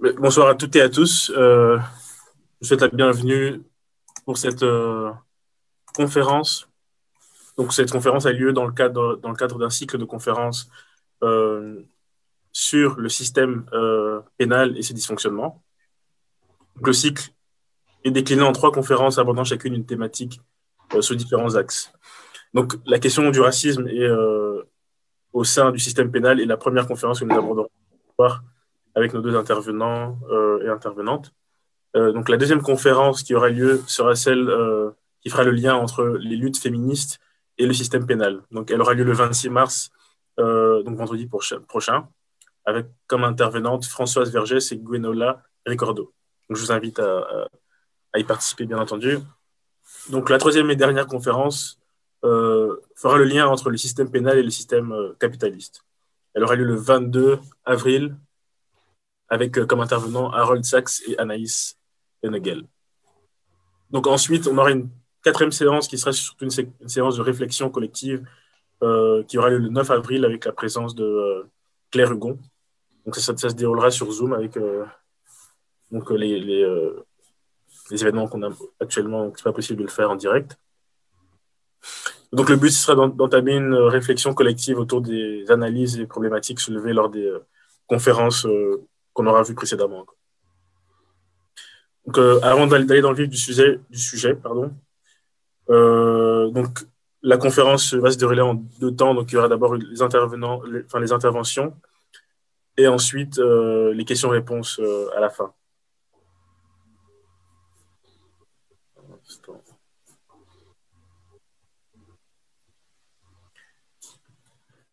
Bonsoir à toutes et à tous. Euh, je vous souhaite la bienvenue pour cette euh, conférence. Cette conférence a lieu dans le cadre, d'un cycle de conférences euh, sur le système pénal et ses dysfonctionnements. le cycle est décliné en trois conférences abordant chacune une thématique sur différents axes. Donc, la question du racisme est au sein du système pénal est la première conférence que nous aborderons avec nos deux intervenants euh, et intervenantes. Euh, donc la deuxième conférence qui aura lieu sera celle euh, qui fera le lien entre les luttes féministes et le système pénal. Donc elle aura lieu le 26 mars, donc vendredi prochain, avec comme intervenante Françoise Vergès et Gwenola Ricordo. Donc je vous invite à, à, y participer, bien entendu. Donc la troisième et dernière conférence fera le lien entre le système pénal et le système capitaliste. Elle aura lieu le 22 avril avec euh, comme intervenants Harold Sachs et Anaïs Henegel. Donc ensuite, on aura une quatrième séance qui sera surtout une, séance de réflexion collective euh, qui aura lieu le 9 avril avec la présence de euh, Claire Hugon. Donc ça, se déroulera sur Zoom avec donc, les, les, événements qu'on a actuellement, c'est pas possible de le faire en direct. Donc le but sera d'entamer une réflexion collective autour des analyses et problématiques soulevées lors des conférences qu'on aura vu précédemment. Donc, euh, avant d'aller dans le vif du sujet, pardon, euh, la conférence va se dérouler en deux temps. Donc, il y aura d'abord les, intervenants, enfin, les interventions et ensuite euh, les questions-réponses à la fin.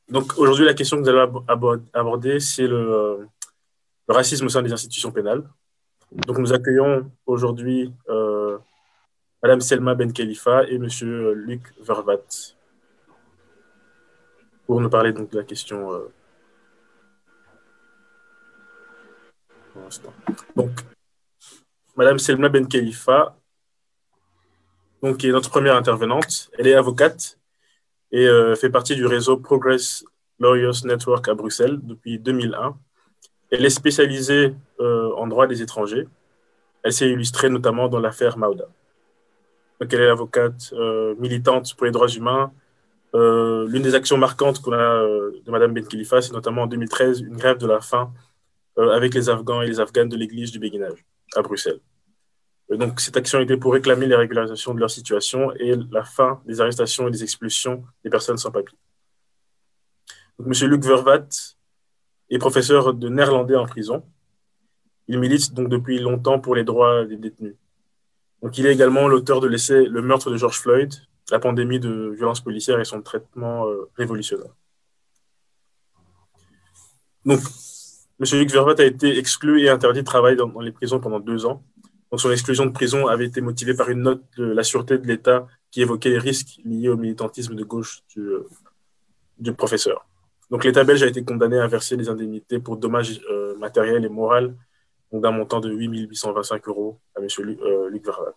Donc aujourd'hui, la question que nous allons aborder, c'est le, le racisme au sein des institutions pénales. Donc nous accueillons aujourd'hui euh, Madame Selma Ben Khalifa et Monsieur Luc Vervat pour nous parler donc de la question. Euh... Donc, Madame Selma Ben Khalifa, donc, est notre première intervenante, elle est avocate et euh, fait partie du réseau Progress Lawyers Network à Bruxelles depuis 2001 elle est spécialisée euh, en droit des étrangers. Elle s'est illustrée notamment dans l'affaire Mauda. Donc, elle est avocate euh, militante pour les droits humains. Euh, l'une des actions marquantes qu'on a de Mme Ben Khalifa, c'est notamment en 2013 une grève de la faim avec les Afghans et les Afghanes de l'église du béguinage à Bruxelles. donc, cette action était pour réclamer les régularisations de leur situation et la fin des arrestations et des expulsions des personnes sans papier. Donc, M. Luc Vervat et professeur de néerlandais en prison. Il milite donc depuis longtemps pour les droits des détenus. Donc, il est également l'auteur de l'essai Le meurtre de George Floyd, la pandémie de violence policière et son traitement euh, révolutionnaire. Donc, M. Luc Vervat a été exclu et interdit de travail dans, les prisons pendant deux ans. Donc, son exclusion de prison avait été motivée par une note de la sûreté de l'État qui évoquait les risques liés au militantisme de gauche du, euh, du professeur. Donc l'État belge a été condamné à verser des indemnités pour dommages euh, matériels et moraux d'un montant de 8 825 euros à M. Euh, Luc Vervat.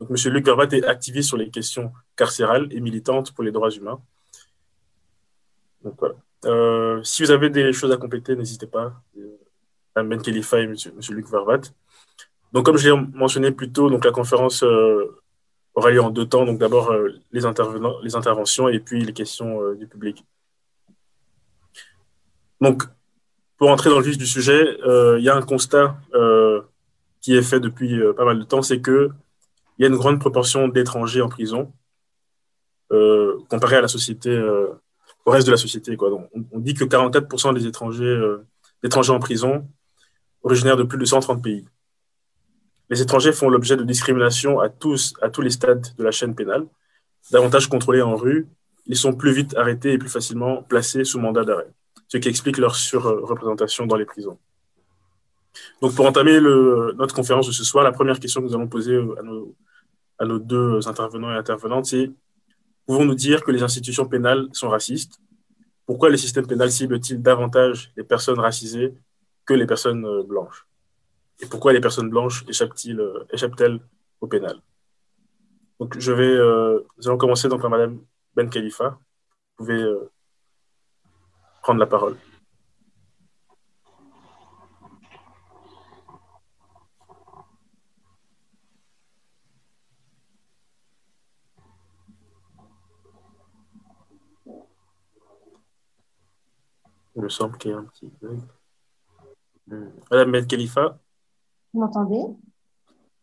Donc, M. Luc Vervat est activiste sur les questions carcérales et militante pour les droits humains. Donc, voilà. Euh, si vous avez des choses à compléter, n'hésitez pas. Mme Ben Khalifa et M. Luc Vervat. Donc, comme je l'ai mentionné plus tôt, donc, la conférence aura lieu en deux temps. Donc, d'abord, les, les interventions et puis les questions du public. Donc, pour entrer dans le vif du sujet, euh, il y a un constat euh, qui est fait depuis euh, pas mal de temps, c'est qu'il y a une grande proportion d'étrangers en prison comparé à la société, au reste de la société. On, dit que 44% des étrangers, en prison originaires de plus de 130 pays. Les étrangers font l'objet de discrimination à tous, à tous les stades de la chaîne pénale. Davantage contrôlés en rue, ils sont plus vite arrêtés et plus facilement placés sous mandat d'arrêt ce qui explique leur surreprésentation dans les prisons. Donc, pour entamer notre conférence de ce soir, la première question que nous allons poser à nos, deux intervenants et intervenantes, c'est pouvons-nous dire que les institutions pénales sont racistes? Pourquoi le système pénal cible-t-il davantage les personnes racisées que les personnes euh, blanches? Et pourquoi les personnes blanches échappent-elles échappent au pénal? Donc, je vais, euh, nous allons commencer donc par Madame Ben Khalifa. Vous pouvez euh, la parole. Il me semble qu'il y a un petit bug. Hmm. Madame ben Khalifa? Vous m'entendez?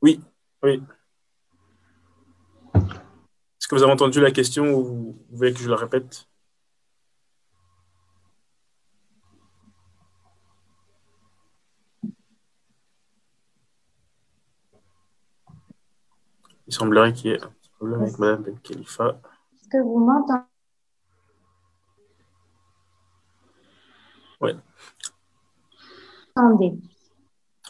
Oui, oui. Est-ce que vous avez entendu la question ou vous voulez que je la répète? Il semblerait qu'il y ait un petit problème avec Madame Ben Khalifa. Est-ce que vous m'entendez? Ouais. Attendez.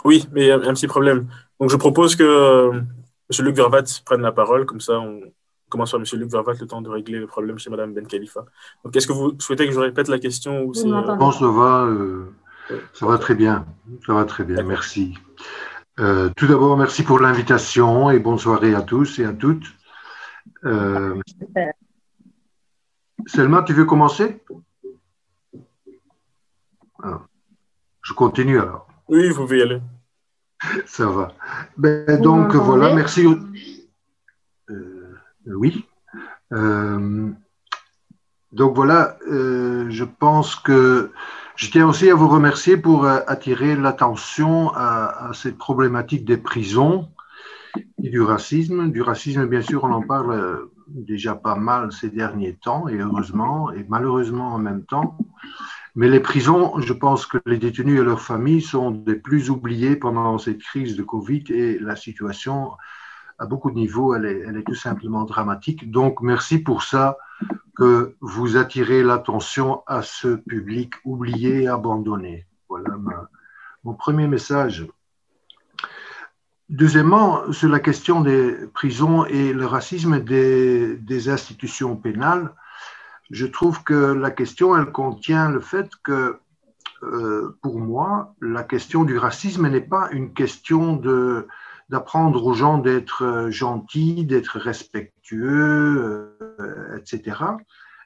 Oui, mais il y a un petit problème. Donc, je propose que euh, M. Luc Vervat prenne la parole. Comme ça, on commence par M. Luc Vervat le temps de régler le problème chez Mme Ben Khalifa. Donc, est-ce que vous souhaitez que je répète la question ou Vous c'est, euh, m'entendez Bon, ça va, euh, ça va très bien. Ça va très bien, merci. Euh, tout d'abord, merci pour l'invitation et bonne soirée à tous et à toutes. Euh. Selma, tu veux commencer? Ah, Je continue alors. Oui, vous pouvez y aller. Ça va. Ben, Vous donc voilà, merci. au- Euh, oui. Euh, donc voilà, euh, je pense que je tiens aussi à vous remercier pour euh, attirer l'attention à, cette problématique des prisons et du racisme. Du racisme, bien sûr, on en parle euh, déjà pas mal ces derniers temps, et heureusement, et malheureusement en même temps. Mais les prisons, je pense que les détenus et leurs familles sont des plus oubliés pendant cette crise de Covid et la situation, à beaucoup de niveaux, elle est tout simplement dramatique. Donc, merci pour ça que vous attirez l'attention à ce public oublié et abandonné. Voilà mon premier message. Deuxièmement, sur la question des prisons et le racisme des, des institutions pénales, je trouve que la question, elle contient le fait que, euh, pour moi, la question du racisme n'est pas une question de d'apprendre aux gens d'être euh, gentils, d'être respectueux, euh, etc.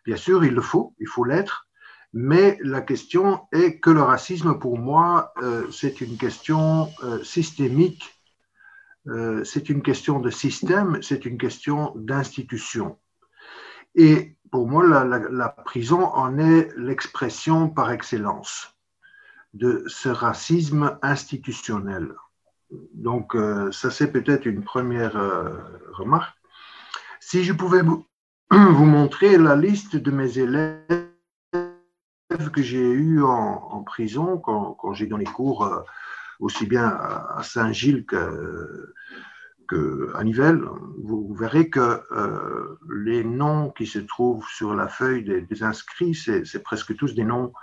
Bien sûr, il le faut, il faut l'être, mais la question est que le racisme, pour moi, euh, c'est une question systémique, c'est une question de système, c'est une question d'institution. Et pour moi, la prison en est l'expression par excellence de ce racisme institutionnel. Donc, euh, ça, c'est peut-être une première euh, remarque. Si je pouvais vous, montrer la liste de mes élèves que j'ai eus en, prison quand, j'ai donné cours euh, aussi bien à Saint-Gilles que, que Nivelles, vous, verrez que les noms qui se trouvent sur la feuille des, inscrits, c'est presque tous des noms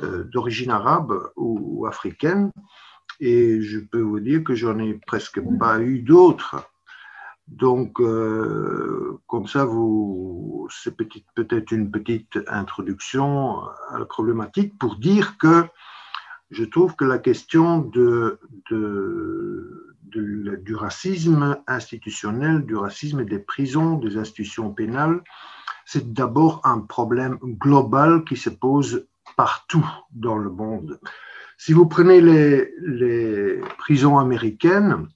d'origine arabe ou africaine. Et je peux vous dire que j'en ai presque pas eu d'autres. Donc, euh, comme ça, c'est peut-être une petite introduction à la problématique pour dire que je trouve que la question du racisme institutionnel, du racisme des prisons, des institutions pénales, c'est d'abord un problème global qui se pose partout dans le monde. Si vous prenez les, prisons américaines,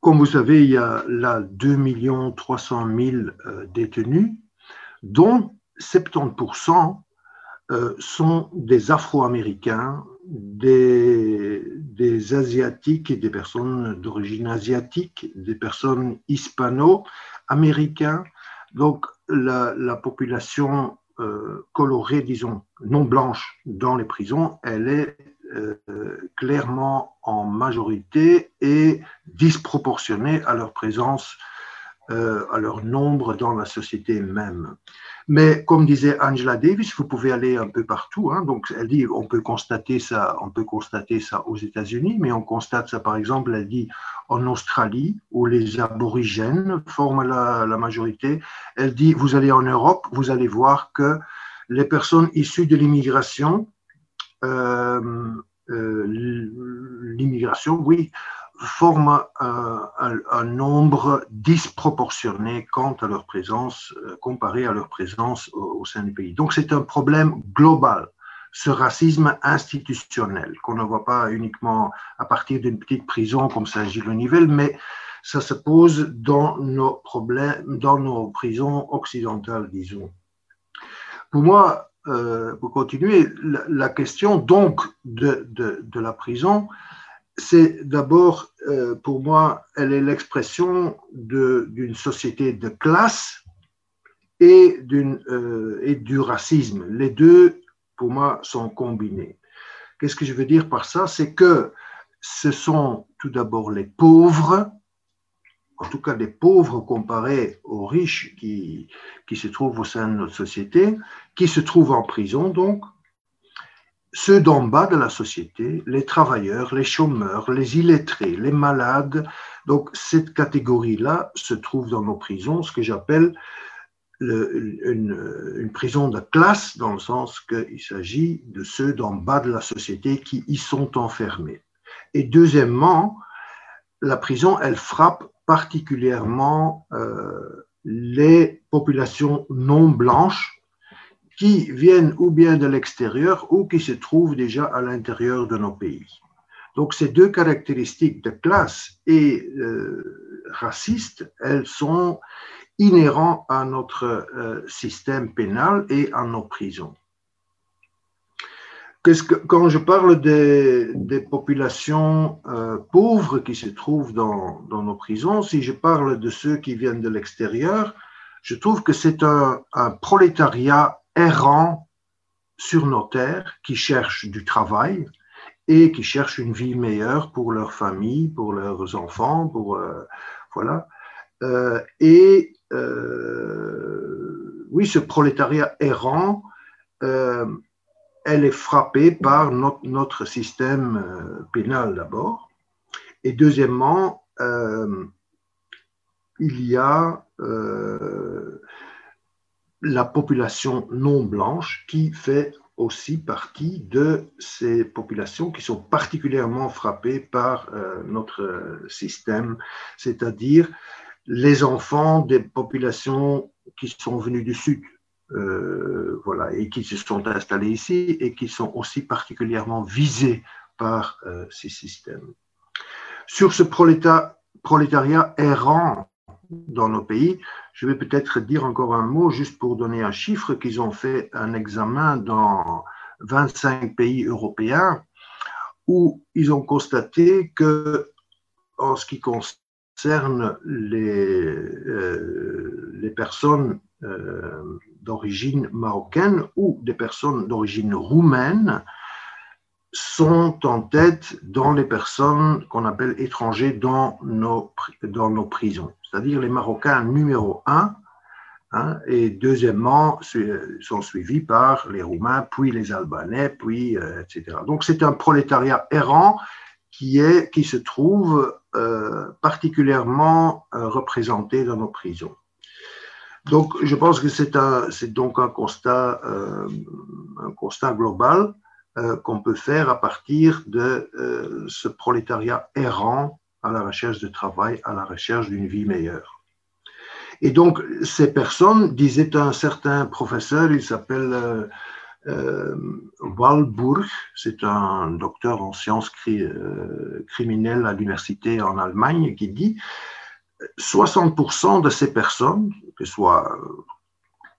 comme vous savez, il y a là 2 300 000 euh, détenus, dont 70% euh, sont des Afro-Américains, des, Asiatiques et des personnes d'origine asiatique, des personnes hispano-américains. Donc la, la population colorée, disons, non blanche dans les prisons, elle est euh, clairement en majorité et disproportionnée à leur présence, euh, à leur nombre dans la société même. Mais comme disait Angela Davis, vous pouvez aller un peu partout. Hein, donc elle dit, on peut constater ça, on peut constater ça aux États-Unis, mais on constate ça par exemple, elle dit en Australie où les aborigènes forment la, majorité. Elle dit, vous allez en Europe, vous allez voir que les personnes issues de l'immigration euh, euh, l'immigration, oui, forment un, nombre disproportionné quant à leur présence, euh, comparé à leur présence au, au sein du pays. Donc c'est un problème global, ce racisme institutionnel, qu'on ne voit pas uniquement à partir d'une petite prison comme Saint-Gilles-Nivelle, mais ça se pose dans nos problèmes, dans nos prisons occidentales, disons. Pour moi, euh, pour continuer, la, question donc de, de, la prison, c'est d'abord, euh, pour moi, elle est l'expression d'une société de classe et, euh, et du racisme. Les deux, pour moi, sont combinés. Qu'est-ce que je veux dire par ça? C'est que ce sont tout d'abord les pauvres en tout cas des pauvres comparés aux riches qui, qui se trouvent au sein de notre société, qui se trouvent en prison donc, ceux d'en bas de la société, les travailleurs, les chômeurs, les illettrés, les malades. Donc cette catégorie-là se trouve dans nos prisons, ce que j'appelle une, prison de classe, dans le sens qu'il s'agit de ceux d'en bas de la société qui y sont enfermés. Et deuxièmement, la prison, elle frappe particulièrement euh, les populations non blanches qui viennent ou bien de l'extérieur ou qui se trouvent déjà à l'intérieur de nos pays. Donc ces deux caractéristiques de classe et euh, raciste, elles sont inhérentes à notre euh, système pénal et à nos prisons quand je parle des, populations euh, pauvres qui se trouvent dans, nos prisons, si je parle de ceux qui viennent de l'extérieur, je trouve que c'est un, prolétariat errant sur nos terres qui cherche du travail et qui cherche une vie meilleure pour leur famille, pour leurs enfants, pour euh, voilà. Euh, et oui, ce prolétariat errant elle est frappée par notre, système euh, pénal d'abord. Et deuxièmement, euh, il y a euh, la population non blanche qui fait aussi partie de ces populations qui sont particulièrement frappées par notre système, c'est-à-dire les enfants des populations qui sont venues du Sud, euh, voilà, et qui se sont installés ici et qui sont aussi particulièrement visés par euh, ces systèmes. Sur ce prolétariat errant dans nos pays, je vais peut-être dire encore un mot juste pour donner un chiffre qu'ils ont fait un examen dans 25 pays européens où ils ont constaté que en ce qui concerne les, euh, les personnes euh, d'origine marocaine ou des personnes d'origine roumaine sont en tête dans les personnes qu'on appelle étrangers dans nos, dans nos prisons, c'est-à-dire les Marocains numéro un, hein, et deuxièmement sont suivis par les Roumains, puis les Albanais, puis euh, etc. Donc c'est un prolétariat errant qui, est, qui se trouve euh, particulièrement représenté dans nos prisons. Donc, je pense que c'est donc un constat, euh, un constat global euh, qu'on peut faire à partir de euh, ce prolétariat errant à la recherche de travail, à la recherche d'une vie meilleure. Et donc, ces personnes, disait un certain professeur, il s'appelle Walburg, c'est un docteur en sciences criminelles à l'université en Allemagne, qui dit 60% de ces personnes, que ce soit euh,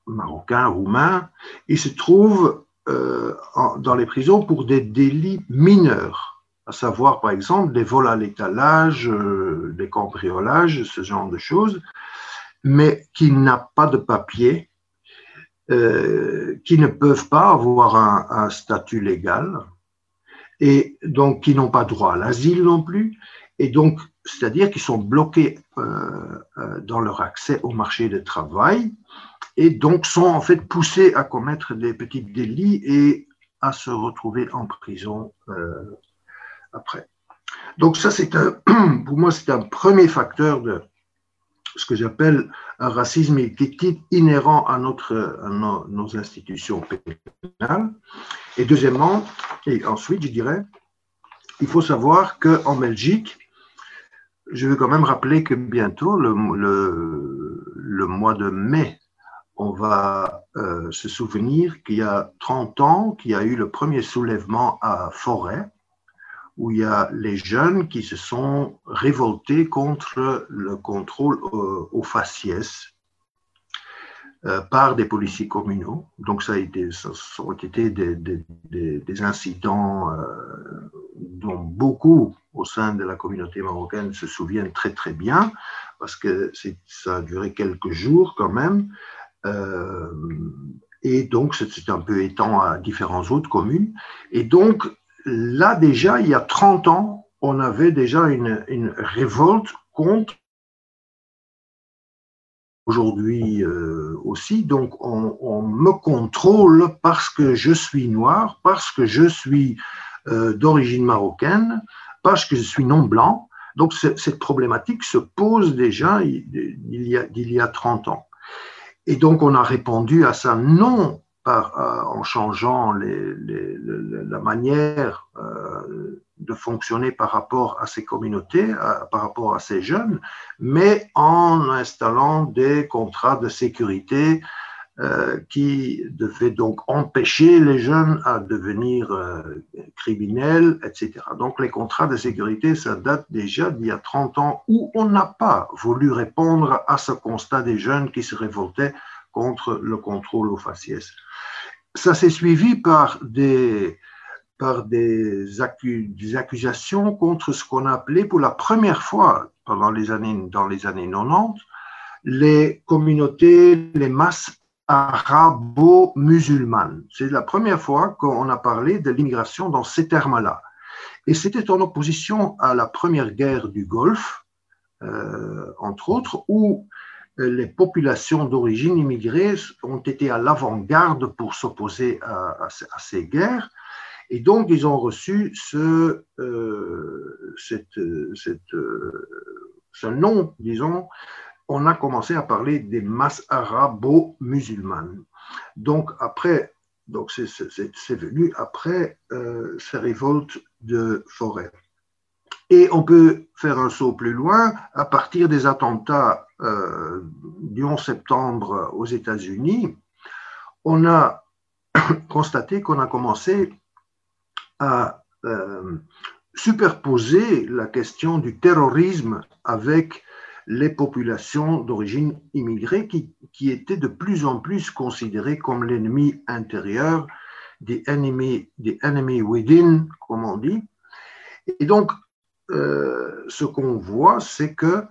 marocains, roumains, ils se trouvent euh, dans les prisons pour des délits mineurs, à savoir par exemple des vols à l'étalage, euh, des cambriolages, ce genre de choses, mais qui n'ont pas de papier, qui ne peuvent pas avoir un statut légal, et donc qui n'ont pas droit à l'asile non plus, et donc c'est-à-dire qu'ils sont bloqués euh, euh, dans leur accès au marché du travail et donc sont en fait poussés à commettre des petits délits et à se retrouver en prison euh, après. Donc ça, c'est pour moi, c'est un premier facteur de ce que j'appelle un racisme est inhérent à, notre, nos, nos, institutions pénales. Et deuxièmement, et ensuite, je dirais, il faut savoir qu'en Belgique, je veux quand même rappeler que bientôt, le, mois de mai, on va euh, se souvenir qu'il y a 30 ans, qu'il y a eu le premier soulèvement à Forêt, où il y a les jeunes qui se sont révoltés contre le contrôle au, faciès. Euh, par des policiers communaux. Donc ça a été, ça, ont été des, des, des, incidents euh, dont beaucoup au sein de la communauté marocaine se souviennent très très bien, parce que ça a duré quelques jours quand même. Euh, et donc, c'est un peu étant à différentes autres communes. Et donc, là déjà, il y a 30 ans, on avait déjà une, une révolte contre aujourd'hui euh, aussi. Donc, on, me contrôle parce que je suis noir, parce que je suis euh, d'origine marocaine, parce que je suis non blanc. Donc, cette problématique se pose déjà il y a, il y a 30 ans. Et donc, on a répondu à ça non euh, en changeant la manière de fonctionner par rapport à ces communautés, par rapport à ces jeunes, mais en installant des contrats de sécurité euh, qui devaient donc empêcher les jeunes à devenir euh, criminels, etc. Donc les contrats de sécurité, ça date déjà d'il y a 30 ans où on n'a pas voulu répondre à ce constat des jeunes qui se révoltaient contre le contrôle aux faciès. Ça s'est suivi par des, par des, accusations contre ce qu'on a appelé pour la première fois pendant les années, dans les années 90 les communautés, les masses arabo-musulmanes. C'est la première fois qu'on a parlé de l'immigration dans ces termes-là. Et c'était en opposition à la première guerre du Golfe, euh, entre autres, où les populations d'origine immigrée ont été à l'avant-garde pour s'opposer à, ces guerres. Et donc, ils ont reçu ce, euh, cette, cette, euh, ce nom, disons, on a commencé à parler des masses arabo-musulmanes. Donc, après, donc c'est venu après euh, ces révoltes de forêt. Et on peut faire un saut plus loin, à partir des attentats du 11 septembre aux États-Unis, on a constaté qu'on a commencé à euh, superposer la question du terrorisme avec les populations d'origine immigrée qui, qui, étaient de plus en plus considérées comme l'ennemi intérieur, des ennemis, des enemy within, comme on dit. Et donc, euh, ce qu'on voit, c'est que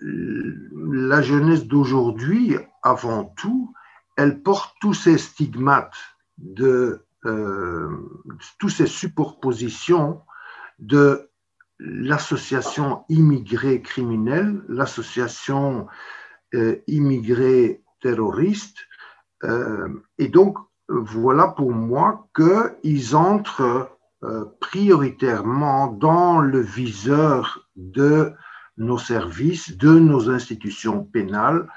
la jeunesse d'aujourd'hui, avant tout, elle porte tous ces stigmates de toutes ces superpositions de l'association immigrée criminelle, l'association euh, immigrée terroriste. Euh, et donc, voilà pour moi qu'ils entrent euh, prioritairement dans le viseur de nos services, de nos institutions pénales,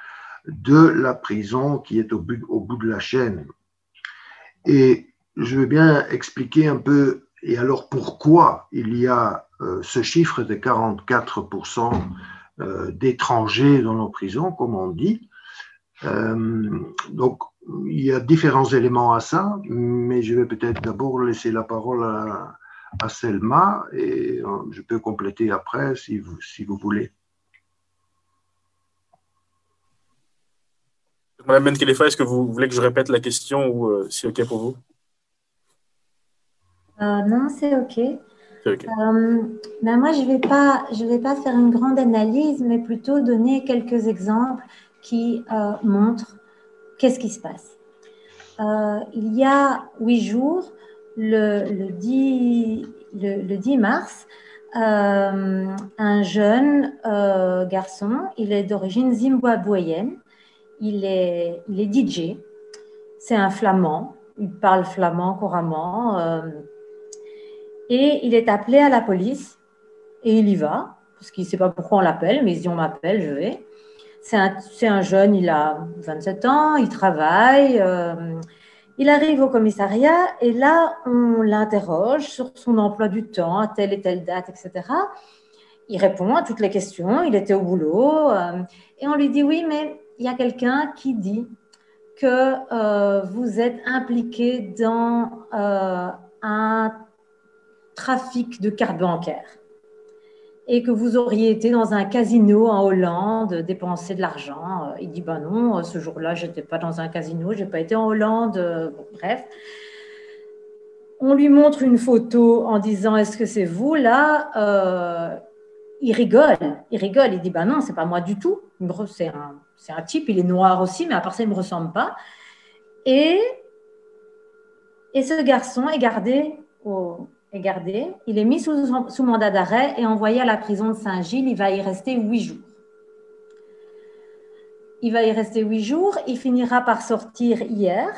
de la prison qui est au bout, au bout de la chaîne. Et je veux bien expliquer un peu, et alors pourquoi il y a euh, ce chiffre de 44% euh, d'étrangers dans nos prisons, comme on dit. Euh, donc, il y a différents éléments à ça, mais je vais peut-être d'abord laisser la parole à, Selma et je peux compléter après si vous, si vous voulez. Madame Benkhelefa, est-ce que vous voulez que je répète la question ou c'est OK pour vous? Non, c'est OK. Euh, ben moi, je ne vais, pas, je vais pas faire une grande analyse, mais plutôt donner quelques exemples qui euh, montrent qu'est-ce qui se passe. Euh, il y a huit jours, le, le, 10, le, 10, mars, un jeune garçon, il est d'origine zimbabwéenne, il est, il est DJ, c'est un flamand, il parle flamand couramment et il est appelé à la police et il y va, parce qu'il ne sait pas pourquoi on l'appelle, mais il dit on m'appelle, je vais. C'est un, un, jeune, il a 27 ans, il travaille, euh, il arrive au commissariat et là, on l'interroge sur son emploi du temps, à telle et telle date, etc. Il répond à toutes les questions, il était au boulot euh, et on lui dit oui, mais il y a quelqu'un qui dit que euh, vous êtes impliqué dans un trafic de carte bancaire. et que vous auriez été dans un casino en Hollande, dépenser de l'argent. Il dit, ben non, ce jour-là, je n'étais pas dans un casino, je n'ai pas été en Hollande, bref. On lui montre une photo en disant, est-ce que c'est vous là? Euh, Il rigole, il rigole, il dit, ben non, c'est pas moi du tout. C'est un, un, type, il est noir aussi, mais à part ça, il ne me ressemble pas. Et, et ce garçon est gardé au, Il est mis sous, sous mandat d'arrêt et envoyé à la prison de Saint-Gilles. Il va y rester huit jours. Il va y rester huit jours. Il finira par sortir hier.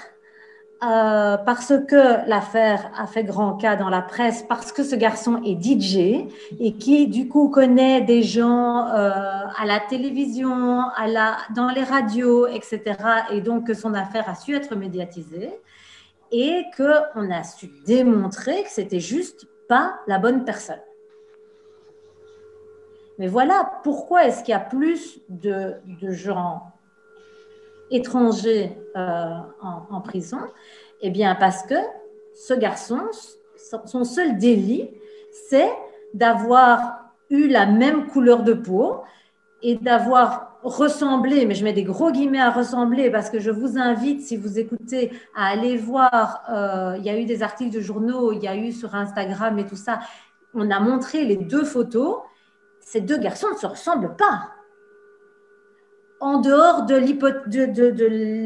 Euh, parce que l'affaire a fait grand cas dans la presse, parce que ce garçon est DJ et qui du coup connaît des gens euh, à la télévision, à la, dans les radios, etc. Et donc que son affaire a su être médiatisée et qu'on a su démontrer que c'était juste pas la bonne personne. Mais voilà pourquoi est-ce qu'il y a plus de, gens étrangers euh, en, prison? Eh bien parce que ce garçon, son seul délit, c'est d'avoir eu la même couleur de peau et d'avoir ressembler, mais je mets des gros guillemets à ressembler parce que je vous invite, si vous écoutez, à aller voir. Euh, il y a eu des articles de journaux, il y a eu sur Instagram et tout ça. On a montré les deux photos. Ces deux garçons ne se ressemblent pas. En dehors de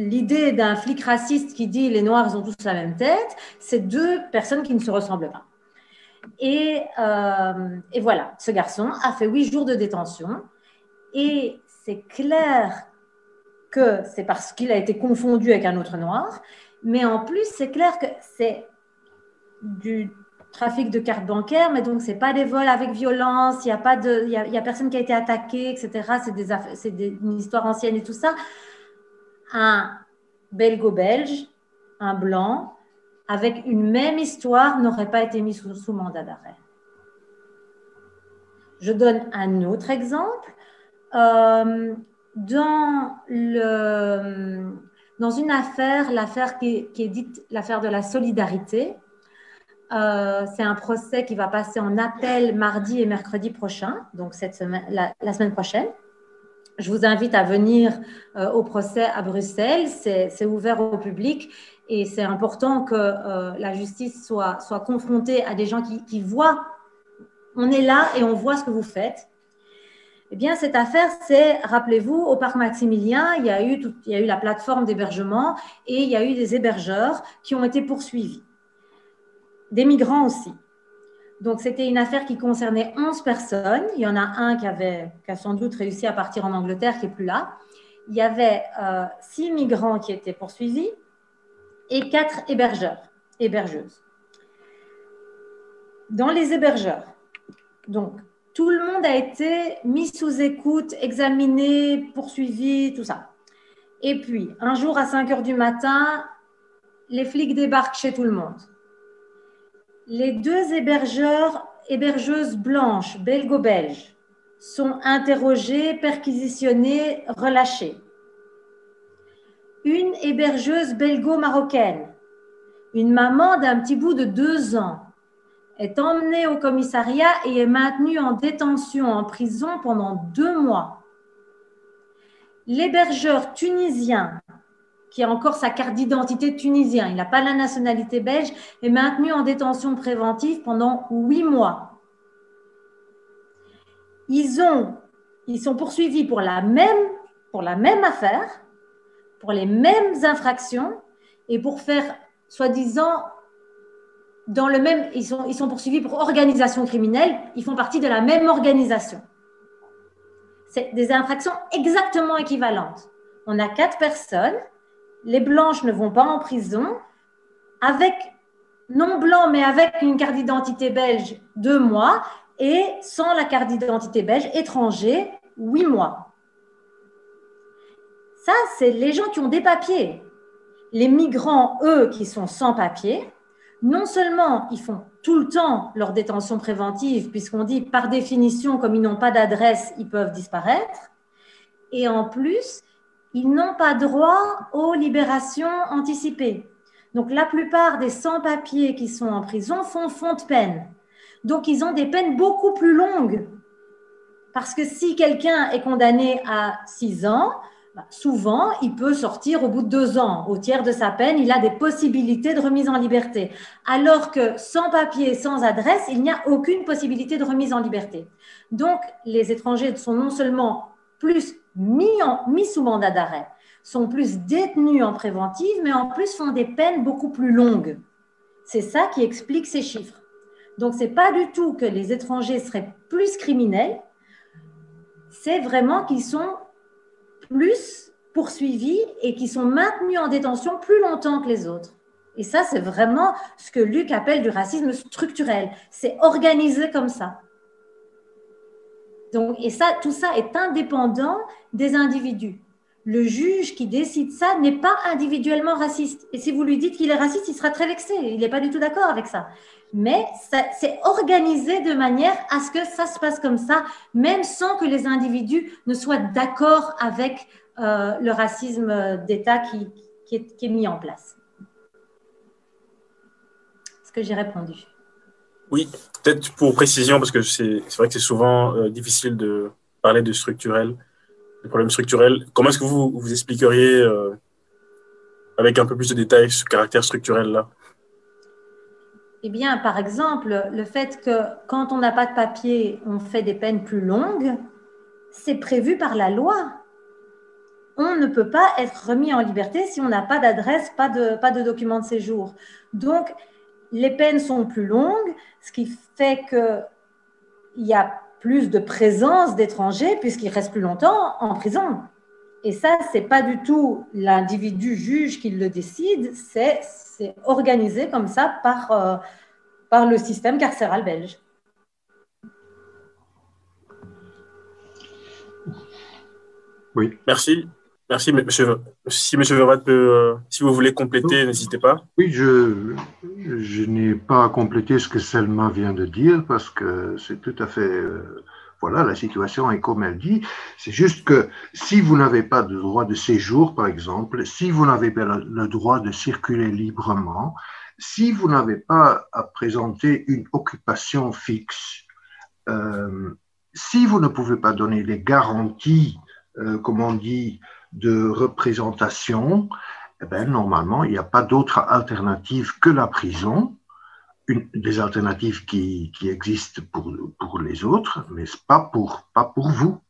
l'idée d'un flic raciste qui dit les Noirs ont tous la même tête, c'est deux personnes qui ne se ressemblent pas. Et, euh, et voilà, ce garçon a fait huit jours de détention. Et c'est clair que c'est parce qu'il a été confondu avec un autre noir, mais en plus, c'est clair que c'est du trafic de cartes bancaires, mais donc c'est pas des vols avec violence, il n'y a pas de, il y a, personne qui a été attaqué, etc. C'est des, c'est une histoire ancienne et tout ça. Un belgo-belge, un blanc, avec une même histoire, n'aurait pas été mis sous mandat d'arrêt. Je donne un autre exemple. Euh, dans, une affaire, l'affaire qui, est dite l'affaire de la solidarité, euh, c'est un procès qui va passer en appel mardi et mercredi prochain, donc cette semaine, la, semaine prochaine. Je vous invite à venir euh, au procès à Bruxelles. C'est ouvert au public et c'est important que la justice soit, confrontée à des gens qui voient. On est là et on voit ce que vous faites. Eh bien, cette affaire, c'est, rappelez-vous, au parc Maximilien, il y a eu, la plateforme d'hébergement et il y a eu des hébergeurs qui ont été poursuivis. Des migrants aussi. Donc, c'était une affaire qui concernait 11 personnes. Il y en a un qui, avait, qui a sans doute réussi à partir en Angleterre, qui n'est plus là. Il y avait euh, six migrants qui étaient poursuivis et quatre hébergeurs, hébergeuses. Dans les hébergeurs, donc tout le monde a été mis sous écoute, examiné, poursuivi, tout ça. Et puis, un jour à 5 heures du matin, les flics débarquent chez tout le monde. Les deux hébergeurs, hébergeuses blanches, belgo-belges, sont interrogés, perquisitionnés, relâchés. Une hébergeuse belgo-marocaine, une maman d'un petit bout de deux ans, est emmené au commissariat et est maintenu en détention en prison pendant deux mois. L'hébergeur tunisien, qui a encore sa carte d'identité tunisien, il n'a pas la nationalité belge, est maintenu en détention préventive pendant huit mois. Ils, ont, ils sont poursuivis pour la, même, pour la même affaire, pour les mêmes infractions et pour faire soi-disant dans le même, ils sont, ils sont poursuivis pour organisation criminelle, ils font partie de la même organisation. C'est des infractions exactement équivalentes. On a quatre personnes, les blanches ne vont pas en prison, avec non blanc, mais avec une carte d'identité belge, deux mois, et sans la carte d'identité belge, étranger, huit mois. Ça, c'est les gens qui ont des papiers. Les migrants, eux, qui sont sans papiers, non seulement ils font tout le temps leur détention préventive, puisqu'on dit par définition, comme ils n'ont pas d'adresse, ils peuvent disparaître, et en plus, ils n'ont pas droit aux libérations anticipées. Donc la plupart des sans-papiers qui sont en prison font fond de peine. Donc ils ont des peines beaucoup plus longues Parce que si quelqu'un est condamné à 6 ans, bah, souvent, il peut sortir au bout de deux ans. Au tiers de sa peine, il a des possibilités de remise en liberté. Alors que sans papier, sans adresse, il n'y a aucune possibilité de remise en liberté. Donc, les étrangers sont non seulement plus mis, mis sous mandat d'arrêt, sont plus détenus en préventive, mais en plus font des peines beaucoup plus longues. C'est ça qui explique ces chiffres. Donc, ce n'est pas du tout que les étrangers seraient plus criminels, c'est vraiment qu'ils sont plus poursuivis et qui sont maintenus en détention plus longtemps que les autres. Et ça, c'est vraiment ce que Luc appelle du racisme structurel. C'est organisé comme ça. Donc, et ça, tout ça est indépendant des individus. Le juge qui décide ça n'est pas individuellement raciste. Et si vous lui dites qu'il est raciste, il sera très vexé. Il n'est pas du tout d'accord avec ça. Mais c'est organisé de manière à ce que ça se passe comme ça, même sans que les individus ne soient d'accord avec euh, le racisme d'État qui, est, mis en place. Est-ce que j'ai répondu? Oui, peut-être pour précision, parce que c'est vrai que c'est souvent euh, difficile de parler de structurel, de problèmes structurels. Comment est-ce que vous, vous expliqueriez euh, avec un peu plus de détails ce caractère structurel-là? Eh bien, par exemple, le fait que quand on n'a pas de papier, on fait des peines plus longues, c'est prévu par la loi. On ne peut pas être remis en liberté si on n'a pas d'adresse, pas de, pas de document de séjour. Donc, les peines sont plus longues, ce qui fait qu'il y a plus de présence d'étrangers puisqu'ils restent plus longtemps en prison. Et ça, ce n'est pas du tout l'individu juge qui le décide, c'est organisé comme ça par, euh, par le système carcéral belge. Oui. Merci. Merci, monsieur. Si monsieur Vervat peut, euh, si vous voulez compléter, n'hésitez pas. Oui, je, je n'ai pas complété ce que Selma vient de dire parce que c'est tout à fait euh, voilà, la situation est comme elle dit. C'est juste que si vous n'avez pas de droit de séjour, par exemple, si vous n'avez pas le droit de circuler librement, si vous n'avez pas à présenter une occupation fixe, euh, si vous ne pouvez pas donner les garanties, comme on dit, de représentation, eh ben, normalement, il n'y a pas d'autre alternative que la prison des alternatives qui, qui, existent pour, pour les autres, mais pas pour, pas pour vous,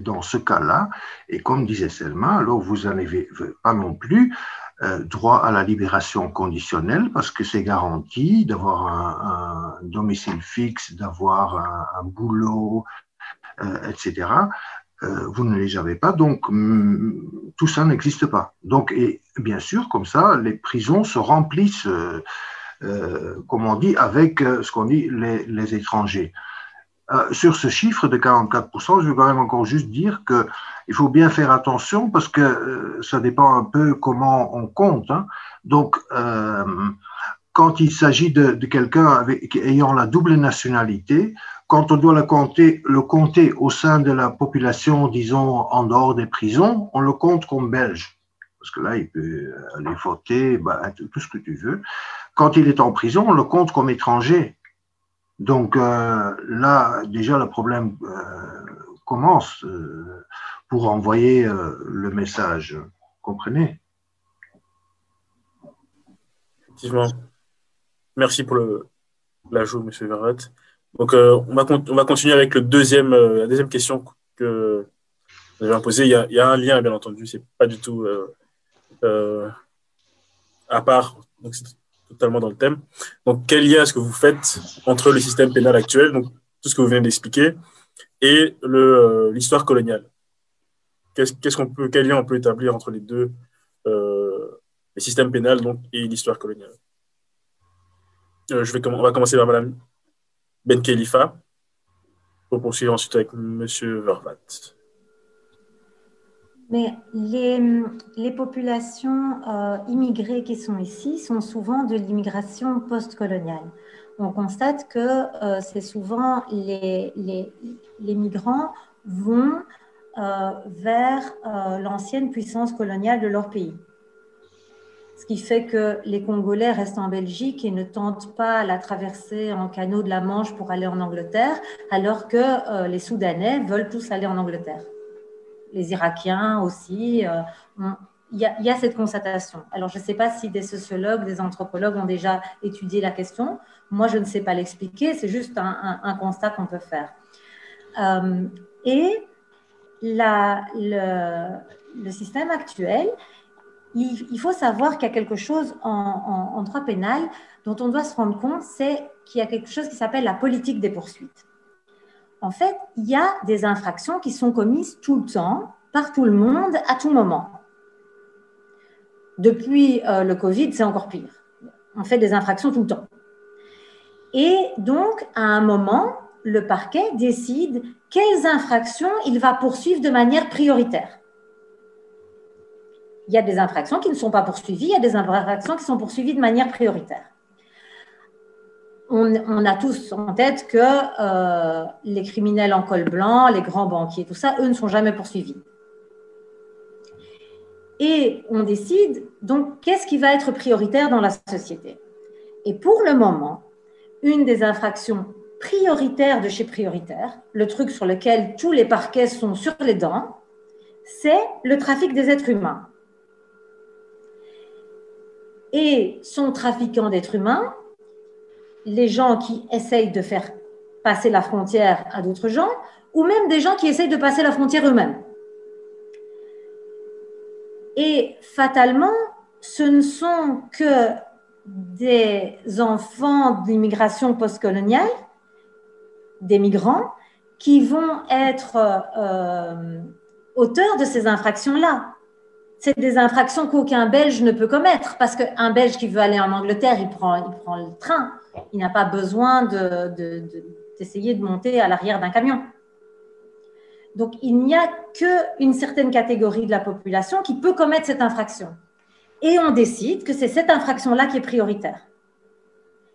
dans ce cas-là, et comme disait Selma, alors vous n'avez pas non plus euh, droit à la libération conditionnelle, parce que c'est garanti d'avoir un, domicile fixe, d'avoir un, boulot, euh, etc. Euh, vous ne les avez pas, donc mm, tout ça n'existe pas. Donc, et bien sûr, comme ça, les prisons se remplissent euh, comme on dit, avec euh, ce qu'on dit les, étrangers. Euh, sur ce chiffre de 44%, je veux quand même encore juste dire que il faut bien faire attention parce que ça dépend un peu comment on compte. Hein. Donc, quand il s'agit de quelqu'un ayant la double nationalité, quand on doit le compter, au sein de la population, disons, en dehors des prisons, on le compte comme belge. Parce que là, il peut aller voter, bah, tout ce que tu veux. Quand il est en prison, on le compte comme étranger. Donc euh, là, déjà, le problème euh, commence euh, pour envoyer le message. Comprenez? Effectivement. Merci pour l'ajout, M. Verret. Donc, on va, on, va, continuer avec le deuxième, la deuxième question que vous avez posée. Il y, a, il y a un lien, bien entendu. C'est pas du tout à part. Donc, totalement dans le thème. Donc, quel lien est-ce que vous faites entre le système pénal actuel, donc tout ce que vous venez d'expliquer, et euh, l'histoire coloniale? Peut, quel lien on peut établir entre les deux, euh, les systèmes pénal donc, et l'histoire coloniale? Euh, je vais, On va commencer par Madame Ben Khalifa, pour poursuivre ensuite avec Monsieur Vervat. Mais les, populations euh, immigrées qui sont ici sont souvent de l'immigration postcoloniale. On constate que euh, c'est souvent les, les, migrants vont euh, vers l'ancienne puissance coloniale de leur pays. Ce qui fait que les Congolais restent en Belgique et ne tentent pas la traversée en canot de la Manche pour aller en Angleterre, alors que euh, les Soudanais veulent tous aller en Angleterre. Les Irakiens aussi. Euh, il y, a cette constatation. Alors, je ne sais pas si des sociologues, des anthropologues ont déjà étudié la question. Moi, je ne sais pas l'expliquer. C'est juste un, constat qu'on peut faire. Euh, et le, système actuel, il, faut savoir qu'il y a quelque chose en, droit pénal dont on doit se rendre compte, c'est qu'il y a quelque chose qui s'appelle la politique des poursuites. En fait, il y a des infractions qui sont commises tout le temps, par tout le monde, à tout moment. Depuis euh, le Covid, c'est encore pire. On fait des infractions tout le temps. Et donc, à un moment, le parquet décide quelles infractions il va poursuivre de manière prioritaire. Il y a des infractions qui ne sont pas poursuivies, il y a des infractions qui sont poursuivies de manière prioritaire. On, a tous en tête que euh, les criminels en col blanc, les grands banquiers, tout ça, eux ne sont jamais poursuivis. Et on décide donc qu'est-ce qui va être prioritaire dans la société? Et pour le moment, une des infractions prioritaires de chez prioritaire, le truc sur lequel tous les parquets sont sur les dents, c'est le trafic des êtres humains et son trafiquant d'êtres humains, les gens qui essayent de faire passer la frontière à d'autres gens, ou même des gens qui essayent de passer la frontière eux-mêmes. Et fatalement, ce ne sont que des enfants d'immigration postcoloniale, des migrants, qui vont être euh, auteurs de ces infractions-là c'est des infractions qu'aucun Belge ne peut commettre parce qu'un Belge qui veut aller en Angleterre, il prend, il le train. Il n'a pas besoin d'essayer de, de, monter à l'arrière d'un camion. Donc, il n'y a qu'une certaine catégorie de la population qui peut commettre cette infraction. Et on décide que c'est cette infraction-là qui est prioritaire.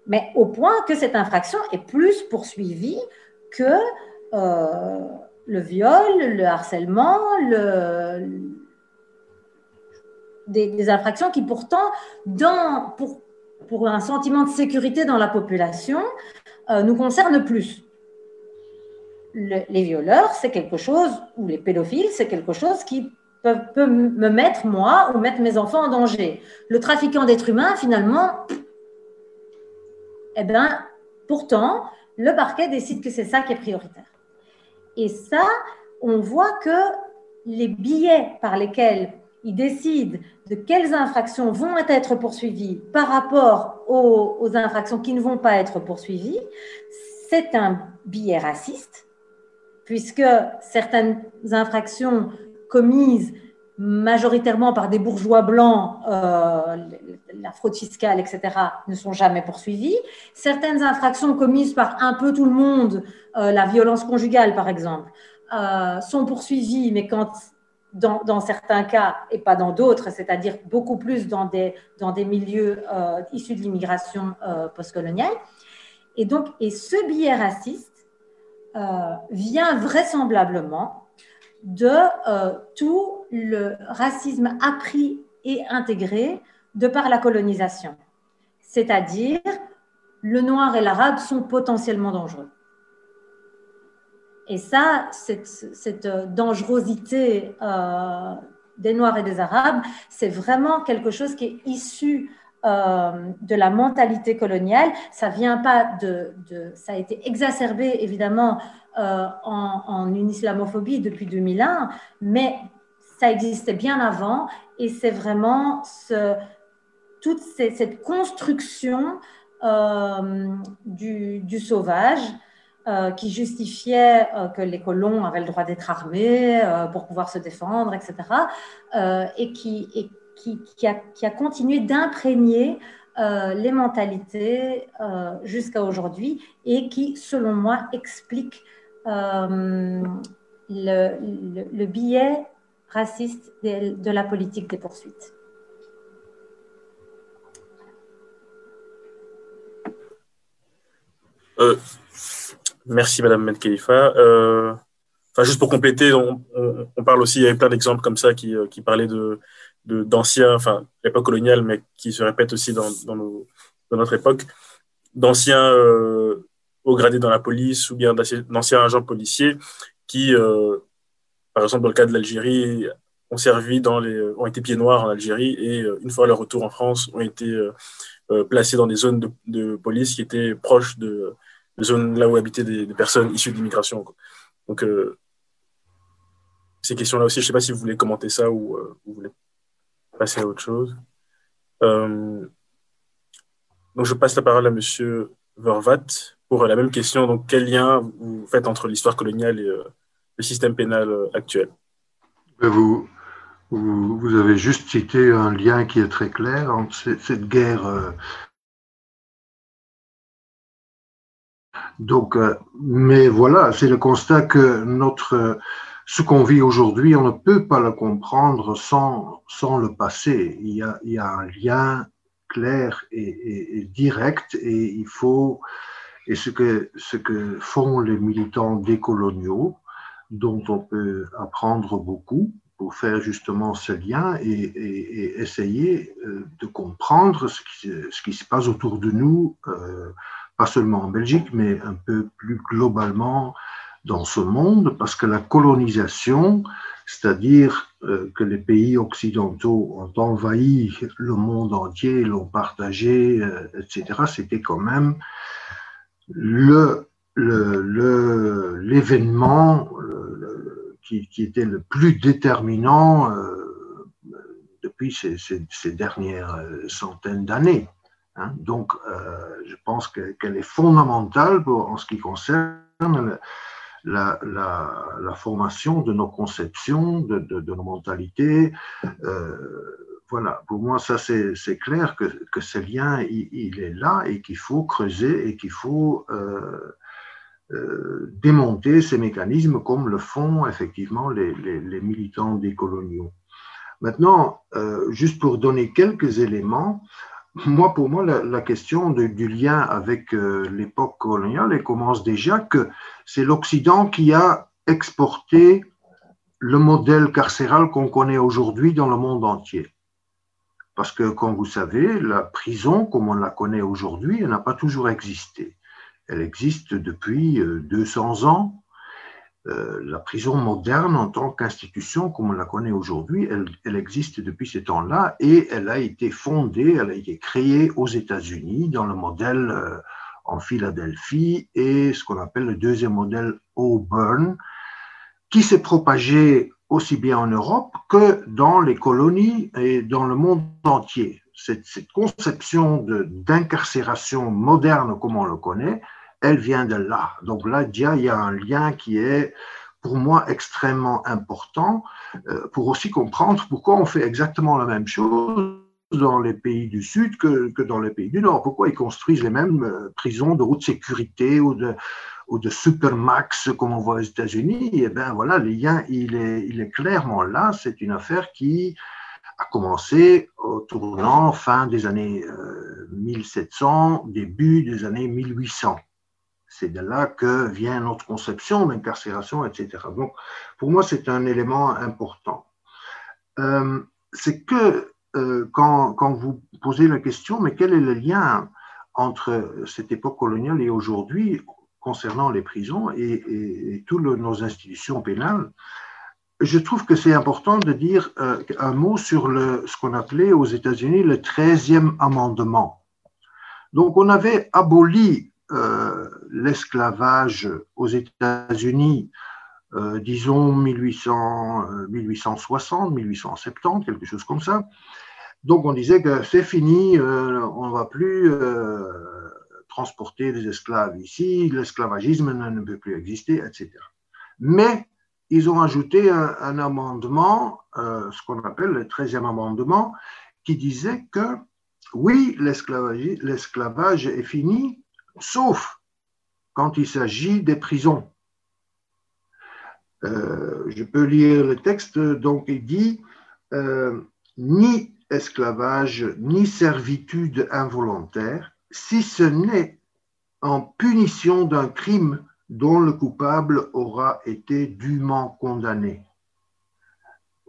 Mais au point que cette infraction est plus poursuivie que euh, le viol, le harcèlement, le, des, infractions qui pourtant, pour, un sentiment de sécurité dans la population, euh, nous concernent plus. les violeurs, c'est quelque chose, ou les pédophiles, c'est quelque chose qui peut, peut, me mettre, moi, ou mettre mes enfants en danger. Le trafiquant d'êtres humains, finalement, eh bien, pourtant, le parquet décide que c'est ça qui est prioritaire. Et ça, on voit que les billets par lesquels ils décident de quelles infractions vont être poursuivies par rapport aux, infractions qui ne vont pas être poursuivies, c'est un biais raciste, puisque certaines infractions commises majoritairement par des bourgeois blancs, euh, la fraude fiscale, etc., ne sont jamais poursuivies. Certaines infractions commises par un peu tout le monde, euh, la violence conjugale par exemple, euh, sont poursuivies, mais quand dans, certains cas et pas dans d'autres, c'est-à-dire beaucoup plus dans des, dans des milieux euh, issus de l'immigration euh, postcoloniale. Et donc, et ce biais raciste euh, vient vraisemblablement de tout le racisme appris et intégré de par la colonisation. C'est-à-dire, le noir et l'arabe sont potentiellement dangereux. Et ça, cette, euh, dangerosité euh, des Noirs et des Arabes, c'est vraiment quelque chose qui est issu euh, de la mentalité coloniale. Ça vient pas de, ça a été exacerbé évidemment en, une islamophobie depuis 2001, mais ça existait bien avant. Et c'est vraiment toute cette construction du, sauvage euh, qui justifiait euh, que les colons avaient le droit d'être armés euh, pour pouvoir se défendre, etc., et, qui, a, continué d'imprégner les mentalités jusqu'à aujourd'hui et qui, selon moi, explique le, le, biais raciste de, de la politique des poursuites. Merci, Madame Medkelifa. Euh, enfin, juste pour compléter, on, parle aussi, il y avait plein d'exemples comme ça qui, qui parlaient de, d'anciens, enfin, l'époque coloniale, mais qui se répètent aussi dans, dans, notre époque, d'anciens haut gradés dans la police ou bien d'anciens agents policiers qui, par exemple, dans le cas de l'Algérie, ont servi dans les, ont été pieds noirs en Algérie et une fois leur retour en France, ont été euh, placés dans des zones de, police qui étaient proches de, zones là où habitaient des, personnes issues de l'immigration. Donc, euh, ces questions-là aussi, je ne sais pas si vous voulez commenter ça ou euh, vous voulez passer à autre chose. donc, je passe la parole à M. Vervat pour la même question. Donc, quel lien vous faites entre l'histoire coloniale et le système pénal actuel? Vous, vous, avez juste cité un lien qui est très clair entre cette, guerre. Donc, euh, mais voilà, c'est le constat que notre, ce qu'on vit aujourd'hui, on ne peut pas le comprendre sans, sans le passé. Il y, a, il y a un lien clair et, direct et il faut, et ce que, ce que font les militants décoloniaux, dont on peut apprendre beaucoup, pour faire justement ce lien et, essayer euh, de comprendre ce qui, ce qui, se passe autour de nous, euh, pas seulement en Belgique, mais un peu plus globalement dans ce monde, parce que la colonisation, c'est-à-dire euh, que les pays occidentaux ont envahi le monde entier, l'ont partagé, etc., c'était quand même le l'événement, le, qui, était le plus déterminant euh, depuis ces, dernières euh, centaines d'années. Hein. Donc, euh, je pense qu'elle est fondamentale en ce qui concerne la, formation de nos conceptions, de, nos mentalités. voilà, pour moi, ça c'est clair que, ce lien, il, est là et qu'il faut creuser et qu'il faut euh, démonter ces mécanismes comme le font effectivement les, militants des coloniaux. Maintenant, euh, juste pour donner quelques éléments, moi, pour moi, la, question du lien avec euh, l'époque coloniale, elle commence déjà que c'est l'Occident qui a exporté le modèle carcéral qu'on connaît aujourd'hui dans le monde entier. Parce que, comme vous savez, la prison, comme on la connaît aujourd'hui, elle n'a pas toujours existé. Elle existe depuis 200 euh, ans. Euh, la prison moderne en tant qu'institution, comme on la connaît aujourd'hui, elle, existe depuis ce temps-là et elle a été fondée, elle a été créée aux États-Unis dans le modèle euh, en Philadelphie et ce qu'on appelle le deuxième modèle Auburn, qui s'est propagé aussi bien en Europe que dans les colonies et dans le monde entier. Cette conception d'incarcération moderne comme on le connaît, elle vient de là. Donc là, il y a un lien qui est pour moi extrêmement important euh, pour aussi comprendre pourquoi on fait exactement la même chose dans les pays du Sud que, dans les pays du Nord. Pourquoi ils construisent les mêmes euh, prisons de haute sécurité ou de, supermax comme on voit aux États-Unis? Eh bien voilà, le lien, il est, il est clairement là. C'est une affaire qui a commencé au tournant fin des années 1700, euh, début des années 1800. C'est de là que vient notre conception d'incarcération, etc. Donc, pour moi, c'est un élément important. Euh, c'est que euh, quand, quand, vous posez la question, mais quel est le lien entre cette époque coloniale et aujourd'hui concernant les prisons et, toutes nos institutions pénales, je trouve que c'est important de dire euh, un mot sur le, ce qu'on appelait aux États-Unis le 13e amendement. Donc, on avait aboli euh, l'esclavage aux États-Unis, euh, disons 1800, 1860, 1870, quelque chose comme ça. Donc on disait que c'est fini, euh, on ne va plus transporter des esclaves ici, l'esclavagisme ne, peut plus exister, etc. Mais ils ont ajouté un, un amendement, ce qu'on appelle le 13e amendement, qui disait que oui, l'esclavage est fini, sauf quand il s'agit des prisons. Euh, je peux lire le texte, donc il dit euh, ni esclavage, ni servitude involontaire, si ce n'est en punition d'un crime dont le coupable aura été dûment condamné.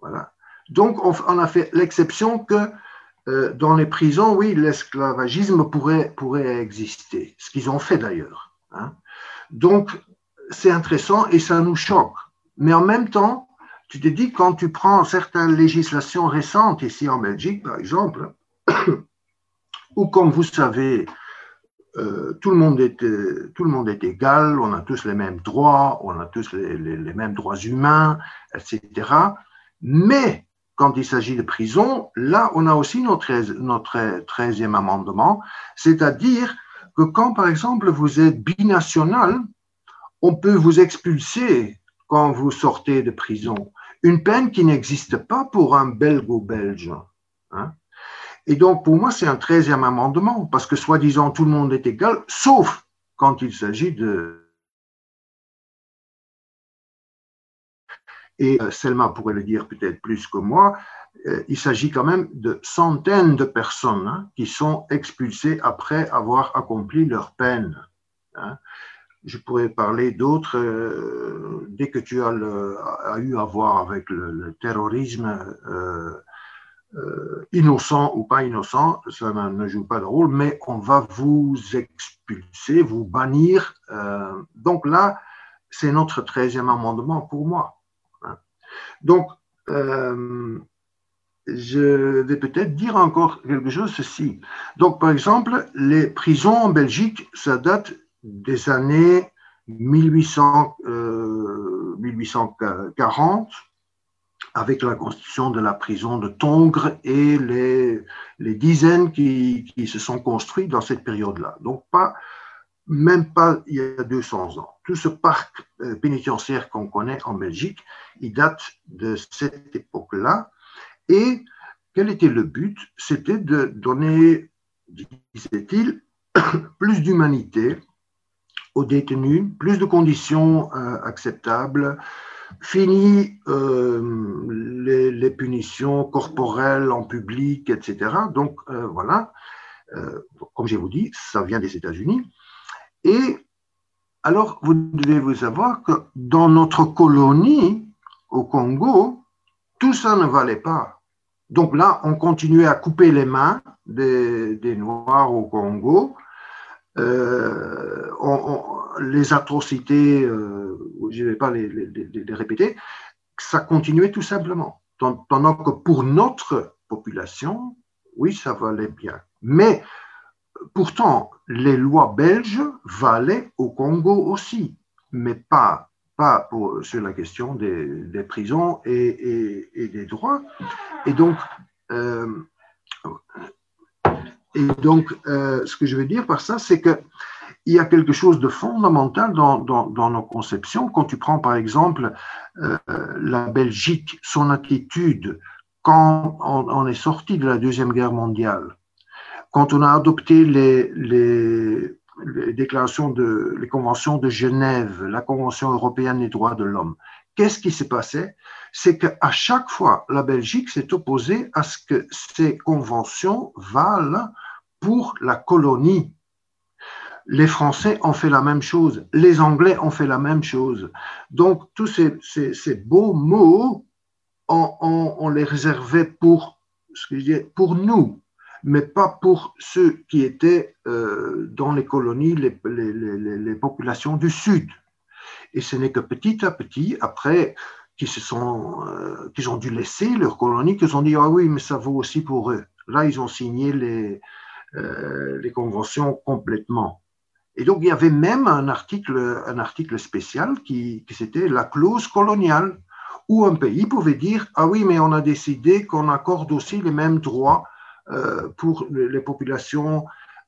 Voilà. Donc, on, a fait l'exception que dans les prisons, oui, l'esclavagisme pourrait, exister, ce qu'ils ont fait d'ailleurs. Hein. Donc, c'est intéressant et ça nous choque. Mais en même temps, tu te dis, quand tu prends certaines législations récentes, ici en Belgique par exemple, où comme vous savez, euh, tout le monde est égal, on a tous les mêmes droits, on a tous les, mêmes droits humains, etc. Mais quand il s'agit de prison, là, on a aussi notre, notre 13e amendement, c'est-à-dire que quand, par exemple, vous êtes binational, on peut vous expulser quand vous sortez de prison. Une peine qui n'existe pas pour un belgo-belge. Hein. Et donc, pour moi, c'est un 13e amendement, parce que soi-disant, tout le monde est égal, sauf quand il s'agit de... Et euh, Selma pourrait le dire peut-être plus que moi, euh, il s'agit quand même de centaines de personnes hein, qui sont expulsées après avoir accompli leur peine. Hein je pourrais parler d'autres. Euh, dès que tu as, eu à voir avec le, terrorisme, innocent ou pas innocent, ça ne joue pas de rôle, mais on va vous expulser, vous bannir. donc là, c'est notre 13e amendement pour moi. Donc, je vais peut-être dire encore quelque chose ceci. Donc, par exemple, les prisons en Belgique, ça date des années 1800, 1840 euh, avec la constitution de la prison de Tongres et les, les dizaines qui, qui, se sont construites dans cette période-là. Donc, pas, même pas il y a 200 ans. Tout ce parc euh, pénitentiaire qu'on connaît en Belgique, il date de cette époque-là. Et quel était le but? C'était de donner, disait-il, plus d'humanité aux détenus, plus de conditions euh, acceptables, fini euh, les, punitions corporelles en public, etc. Donc voilà, comme je vous dis, ça vient des États-Unis. Et alors, vous devez vous savoir que dans notre colonie au Congo, tout ça ne valait pas. Donc là, on continuait à couper les mains des, Noirs au Congo euh, les atrocités, euh, je ne vais pas les, répéter, ça continuait tout simplement. Pendant que pour notre population, oui, ça valait bien. Mais pourtant, les lois belges valaient au Congo aussi, mais pas, sur la question des, prisons et, des droits. Et donc, euh, et donc, euh, ce que je veux dire par ça, c'est qu'il y a quelque chose de fondamental dans, dans, nos conceptions. Quand tu prends par exemple euh, la Belgique, son attitude quand on, est sorti de la Deuxième Guerre mondiale, quand on a adopté les, déclarations de les conventions de Genève, la Convention européenne des droits de l'homme, qu'est-ce qui s'est passé? C'est qu'à chaque fois, la Belgique s'est opposée à ce que ces conventions valent pour la colonie. Les Français ont fait la même chose, les Anglais ont fait la même chose. Donc, tous ces, beaux mots, on, les réservait pour, ce pour nous, mais pas pour ceux qui étaient euh, dans les colonies, les, populations du Sud. Et ce n'est que petit à petit, après, qu'ils euh, ont dû laisser leur colonie, qu'ils ont dit ah oui, mais ça vaut aussi pour eux. Là, ils ont signé les, euh, les conventions complètement. Et donc, il y avait même un article, un article spécial qui, qui c'était la clause coloniale, où un pays pouvait dire Ah oui, mais on a décidé qu'on accorde aussi les mêmes droits pour les populations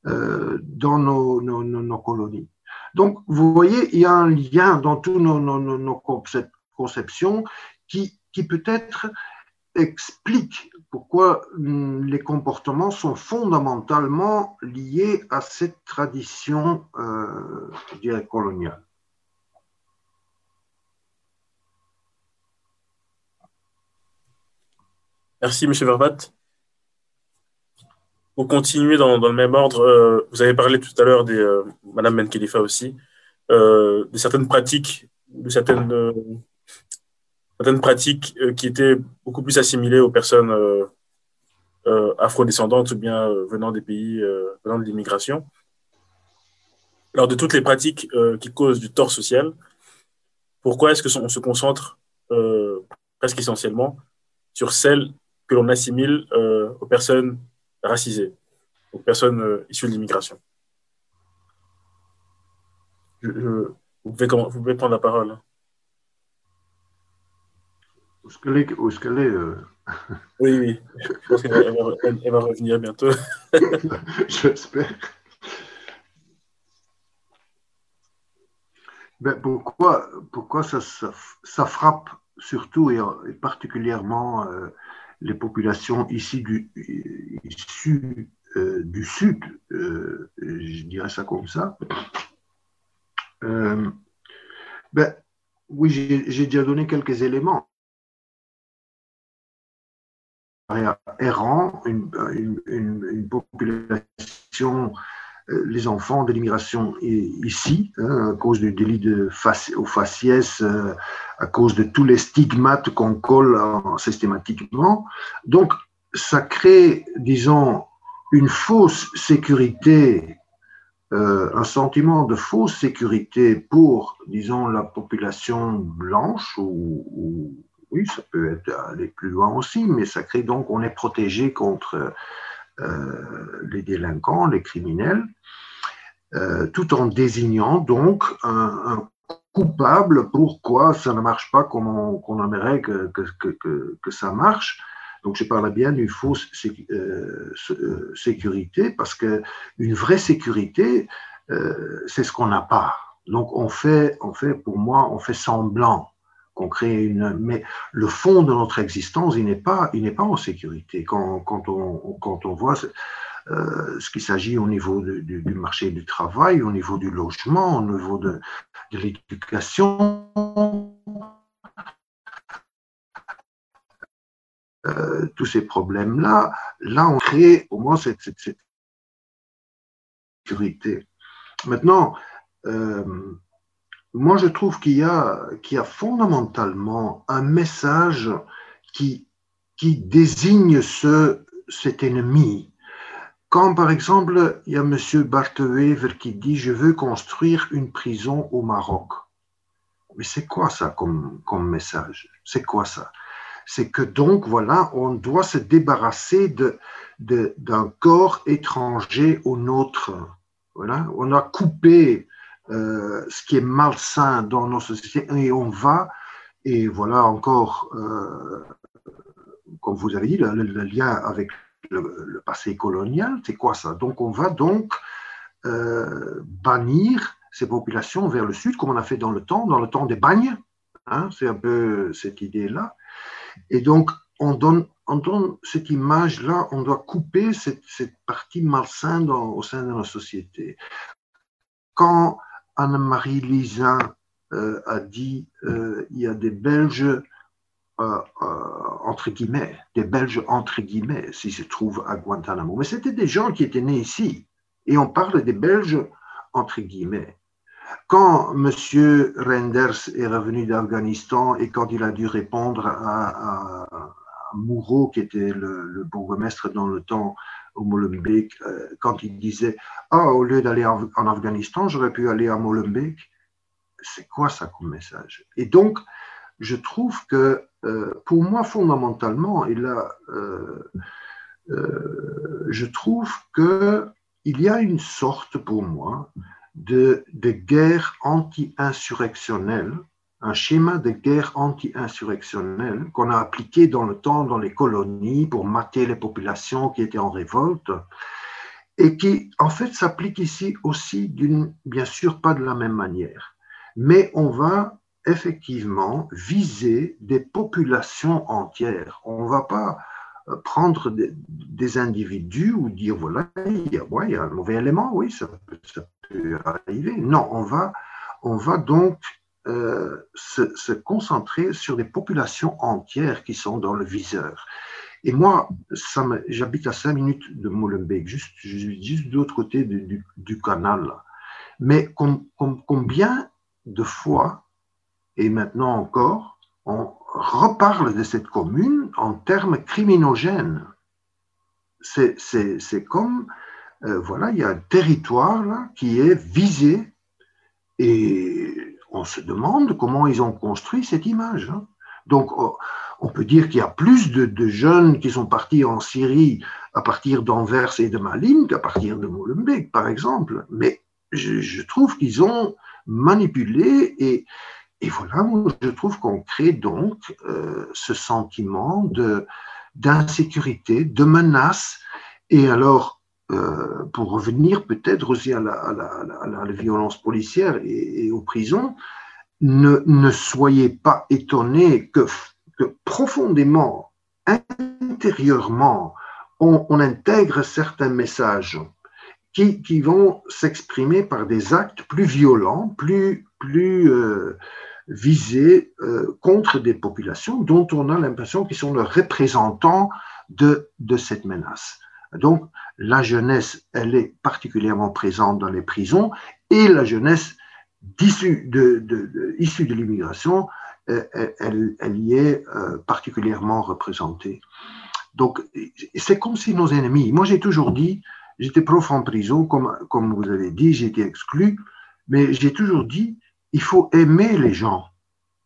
euh, dans nos, colonies. Donc, vous voyez, il y a un lien dans toutes nos, conceptions qui, peut-être explique pourquoi hum, les comportements sont fondamentalement liés à cette tradition, euh, coloniale. Merci, M. Verbat. Pour continuer dans, le même ordre, euh, vous avez parlé tout à l'heure de euh, Mme Ben Khalifa aussi, de certaines pratiques, de certaines, certaines pratiques qui étaient beaucoup plus assimilées aux personnes afrodescendantes ou bien venant des pays venant de l'immigration. Alors, de toutes les pratiques qui causent du tort social, pourquoi est-ce qu'on se concentre presque essentiellement sur celles que l'on assimile aux personnes racisées, aux personnes issues de l'immigration vous, pouvez, vous, pouvez, prendre la parole. Où est-ce qu'elle est, est, euh... Oui, oui. Je pense qu'elle va, elle, va, revenir bientôt. J'espère. Ben, pourquoi, pourquoi ça, ça, ça, frappe surtout et, particulièrement euh, les populations ici du, issues euh, du Sud, euh, je dirais ça comme ça, euh, ben, oui, j'ai déjà donné quelques éléments. Errant, une, population, les enfants de l'immigration ici, hein, à cause du délit de faciès, euh, à cause de tous les stigmates qu'on colle systématiquement. Donc, ça crée, disons, une fausse sécurité euh, un sentiment de fausse sécurité pour, disons, la population blanche, ou, oui, ça peut être aller plus loin aussi, mais ça crée donc, on est protégé contre euh, les délinquants, les criminels, euh, tout en désignant donc un, coupable pourquoi ça ne marche pas comme on, aimerait que, que, ça marche? Donc je parle bien d'une fausse euh, euh, sécurité parce que une vraie sécurité, euh, c'est ce qu'on n'a pas. Donc on fait, on fait, pour moi, on fait semblant qu'on crée une, mais le fond de notre existence, il n'est pas, il n'est pas en sécurité. Quand, quand, on, quand on voit ce qu'il s'agit au niveau du marché du travail, au niveau du logement, au niveau de, de l'éducation, euh, tous ces problèmes-là, là, on crée au moins cette, sécurité. Maintenant, euh, moi, je trouve qu'il y, y a fondamentalement un message qui, qui désigne ce, cet ennemi. Quand, par exemple, il y a M. Barthewever qui dit Je veux construire une prison au Maroc. Mais c'est quoi ça comme, comme message? C'est quoi ça? C'est que donc, voilà, on doit se débarrasser d'un de, corps étranger au nôtre. Voilà, on a coupé euh, ce qui est malsain dans nos sociétés et on va, et voilà encore, euh, comme vous avez dit, le, lien avec le, passé colonial, c'est quoi ça? Donc on va donc euh, bannir ces populations vers le sud, comme on a fait dans le temps, dans le temps des bagnes. Hein, c'est un peu cette idée-là. Et donc, on donne, on donne cette image-là, on doit couper cette, cette partie malsaine au sein de la société. Quand Anne-Marie Lisin euh, a dit euh, il y a des Belges, euh, entre guillemets, des Belges entre guillemets, s'ils se trouvent à Guantanamo. Mais c'était des gens qui étaient nés ici. Et on parle des Belges entre guillemets. Quand M. Renders est revenu d'Afghanistan et quand il a dû répondre à, à, qui était le, bourgmestre dans le temps au Molenbeek, euh, quand il disait Ah, au lieu d'aller en, Afghanistan, j'aurais pu aller à Molenbeek. C'est quoi ça comme message? Et donc, je trouve que euh, pour moi, fondamentalement, et là, euh, je trouve qu'il y a une sorte pour moi de, guerre anti-insurrectionnelle, un schéma de guerre anti-insurrectionnelle qu'on a appliqué dans le temps dans les colonies pour mater les populations qui étaient en révolte et qui en fait s'applique ici aussi bien sûr pas de la même manière. Mais on va effectivement viser des populations entières. On ne va pas euh, prendre des, individus ou dire voilà, il y, a, il y, a, un mauvais élément, oui, ça peut, ça peut arriver. Non, on va, on va donc euh, se, concentrer sur des populations entières qui sont dans le viseur. Et moi, j'habite à 5 minutes de Molenbeek, juste, juste de l'autre côté du, canal. Mais combien de fois, et maintenant encore, on reparle de cette commune en termes criminogènes? C'est comme, euh, voilà, il y a un territoire qui est visé et on se demande comment ils ont construit cette image. Hein. Donc, oh, on peut dire qu'il y a plus de, jeunes qui sont partis en Syrie à partir d'Anvers et de Malines qu'à partir de Molenbeek, par exemple. Mais je, trouve qu'ils ont manipulé et, voilà, je trouve qu'on crée donc euh, ce sentiment de d'insécurité, de menace. Et alors, euh, pour revenir peut-être aussi à la, violence policière et, aux prisons, ne, soyez pas étonnés que, profondément, intérieurement, on, intègre certains messages qui, vont s'exprimer par des actes plus violents, plus, euh, visés euh, contre des populations dont on a l'impression qu'ils sont le représentant de cette menace. Donc, la jeunesse, elle est particulièrement présente dans les prisons et la jeunesse issue de, l'immigration, euh, elle, y est euh, particulièrement représentée. Donc, c'est comme si nos ennemis, moi j'ai toujours dit, j'étais prof en prison, comme, comme vous avez dit, été exclu, mais j'ai toujours dit, il faut aimer les gens,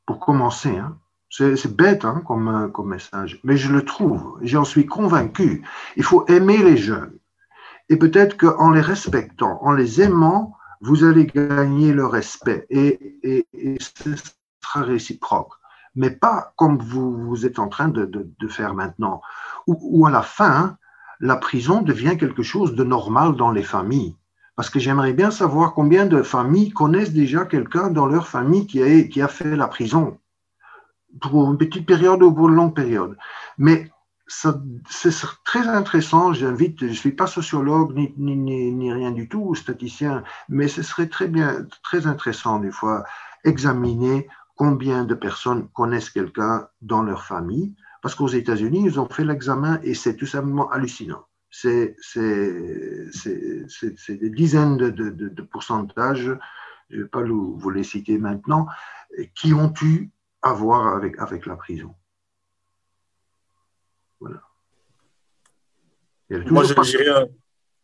pour commencer. Hein. C'est bête hein, comme, message, mais je le trouve, j'en suis convaincu. Il faut aimer les jeunes. Et peut-être qu'en les respectant, en les aimant, vous allez gagner le respect et, et, ce sera réciproque. Mais pas comme vous, vous êtes en train de, faire maintenant, où, à la fin, la prison devient quelque chose de normal dans les familles. Parce que j'aimerais bien savoir combien de familles connaissent déjà quelqu'un dans leur famille qui a fait la prison, pour une petite période ou pour une longue période. Mais c'est très intéressant. J'invite, je ne suis pas sociologue ni, ni, ni, rien du tout, statisticien, mais ce serait très bien, très intéressant des fois examiner combien de personnes connaissent quelqu'un dans leur famille. Parce qu'aux États-Unis, ils ont fait l'examen et c'est tout simplement hallucinant c'est des dizaines de, de, pourcentages, je ne vais pas vous les citer maintenant, qui ont eu à voir avec, avec la prison. Voilà. Moi,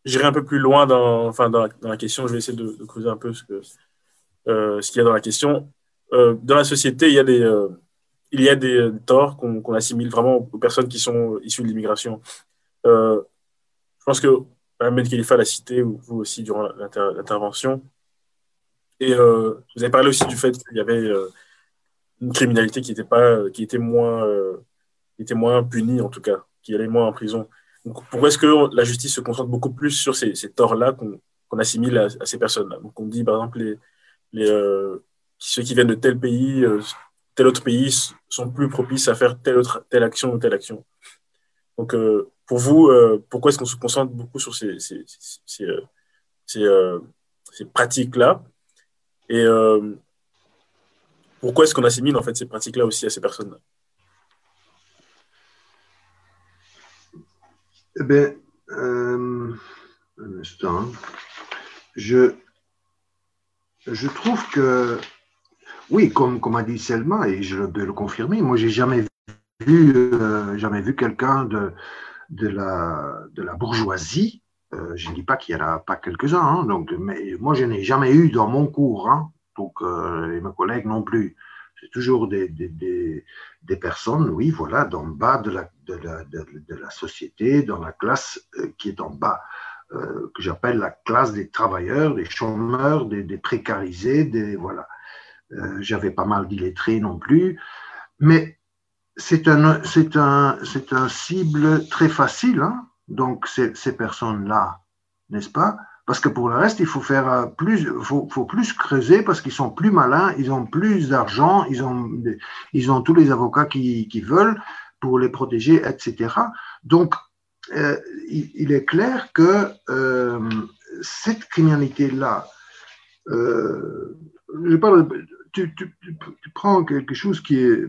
j'irai un peu plus loin dans, enfin, dans, la, question. Je vais essayer de, creuser un peu ce qu'il euh, ce qu'il y a dans la question. Euh, dans la société, il y a des, euh, il y a des torts qu'on assimile vraiment aux personnes qui sont issues de l'immigration. Je pense que Ahmed Khalifa l'a cité, vous aussi, durant l'intervention. Et vous avez parlé aussi du fait qu'il y avait une criminalité qui était, pas, qui était, moins, euh, était moins punie, en tout cas, qui allait moins en prison. Pourquoi est-ce que la justice se concentre beaucoup plus sur ces, torts-là qu'on assimile à, ces personnes-là? On dit, par exemple, les, les ceux qui viennent de tel pays, tel autre pays sont plus propices à faire telle, autre, telle action ou telle action. Donc, pour vous, euh, pourquoi est-ce qu'on se concentre beaucoup sur ces, ces, ces, ces euh, pratiques-là? Et euh, pourquoi est-ce qu'on assimile en fait ces pratiques-là aussi à ces personnes-là? Eh bien, un instant. Je, je trouve que, oui, comme, comme a dit Selma, et je peux le confirmer, moi, j'ai jamais vu, jamais vu quelqu'un de, de la, de la bourgeoisie. Euh, je ne dis pas qu'il n'y en a pas quelques-uns, hein, mais moi je n'ai jamais eu dans mon cours, hein, donc, euh, et mes collègues non plus. C'est toujours des, des, des, personnes, oui, voilà, le bas de la, de la, de, la société, dans la classe euh, qui est en bas, que j'appelle la classe des travailleurs, des chômeurs, des, précarisés, des, voilà. J'avais pas mal d'illettrés non plus, mais c'est un, un, un cible très facile, hein donc ces, ces personnes-là, n'est-ce pas Parce que pour le reste, il faut faire euh, plus, faut, plus creuser parce qu'ils sont plus malins, ils ont plus d'argent, ils ont, ils ont tous les avocats qui, qui veulent pour les protéger, etc. Donc, euh, il, est clair que euh, cette criminalité-là, je parle, tu, tu, tu prends quelque chose qui est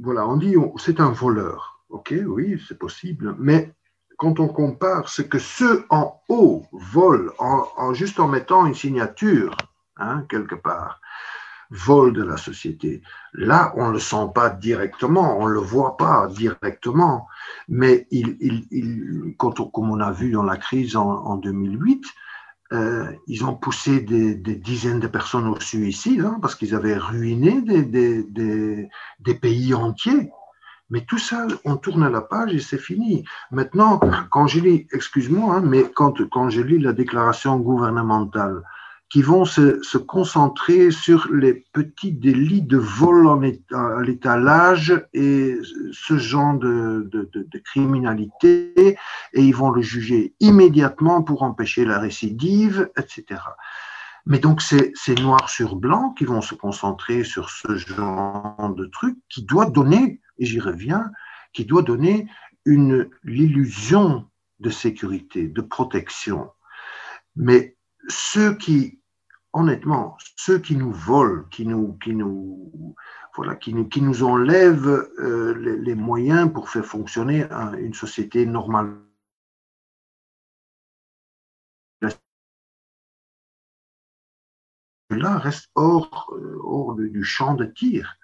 voilà, on dit c'est un voleur. Ok, oui, c'est possible. Mais quand on compare ce que ceux en haut volent en, juste en mettant une signature hein, quelque part, vol de la société. Là, on ne le sent pas directement, on ne le voit pas directement, mais quand on, comme on a vu dans la crise en, 2008, euh, ils ont poussé des, dizaines de personnes au suicide hein, parce qu'ils avaient ruiné des, pays entiers. Mais tout ça, on tourne la page et c'est fini. Maintenant, quand je lis, excuse-moi, hein, mais quand, quand je lis la déclaration gouvernementale, qui vont se, se, concentrer sur les petits délits de vol en l'étalage et ce genre de, de, de, de, criminalité, et ils vont le juger immédiatement pour empêcher la récidive, etc. Mais donc c'est noir sur blanc qui vont se concentrer sur ce genre de truc qui doit donner, et j'y reviens, qui doit donner une l'illusion de sécurité, de protection. Mais ceux qui honnêtement, ceux qui nous volent, qui nous, qui nous, voilà, qui nous, qui nous enlèvent euh, les, moyens pour faire fonctionner une société normale. Là reste hors, euh, hors du champ de tir.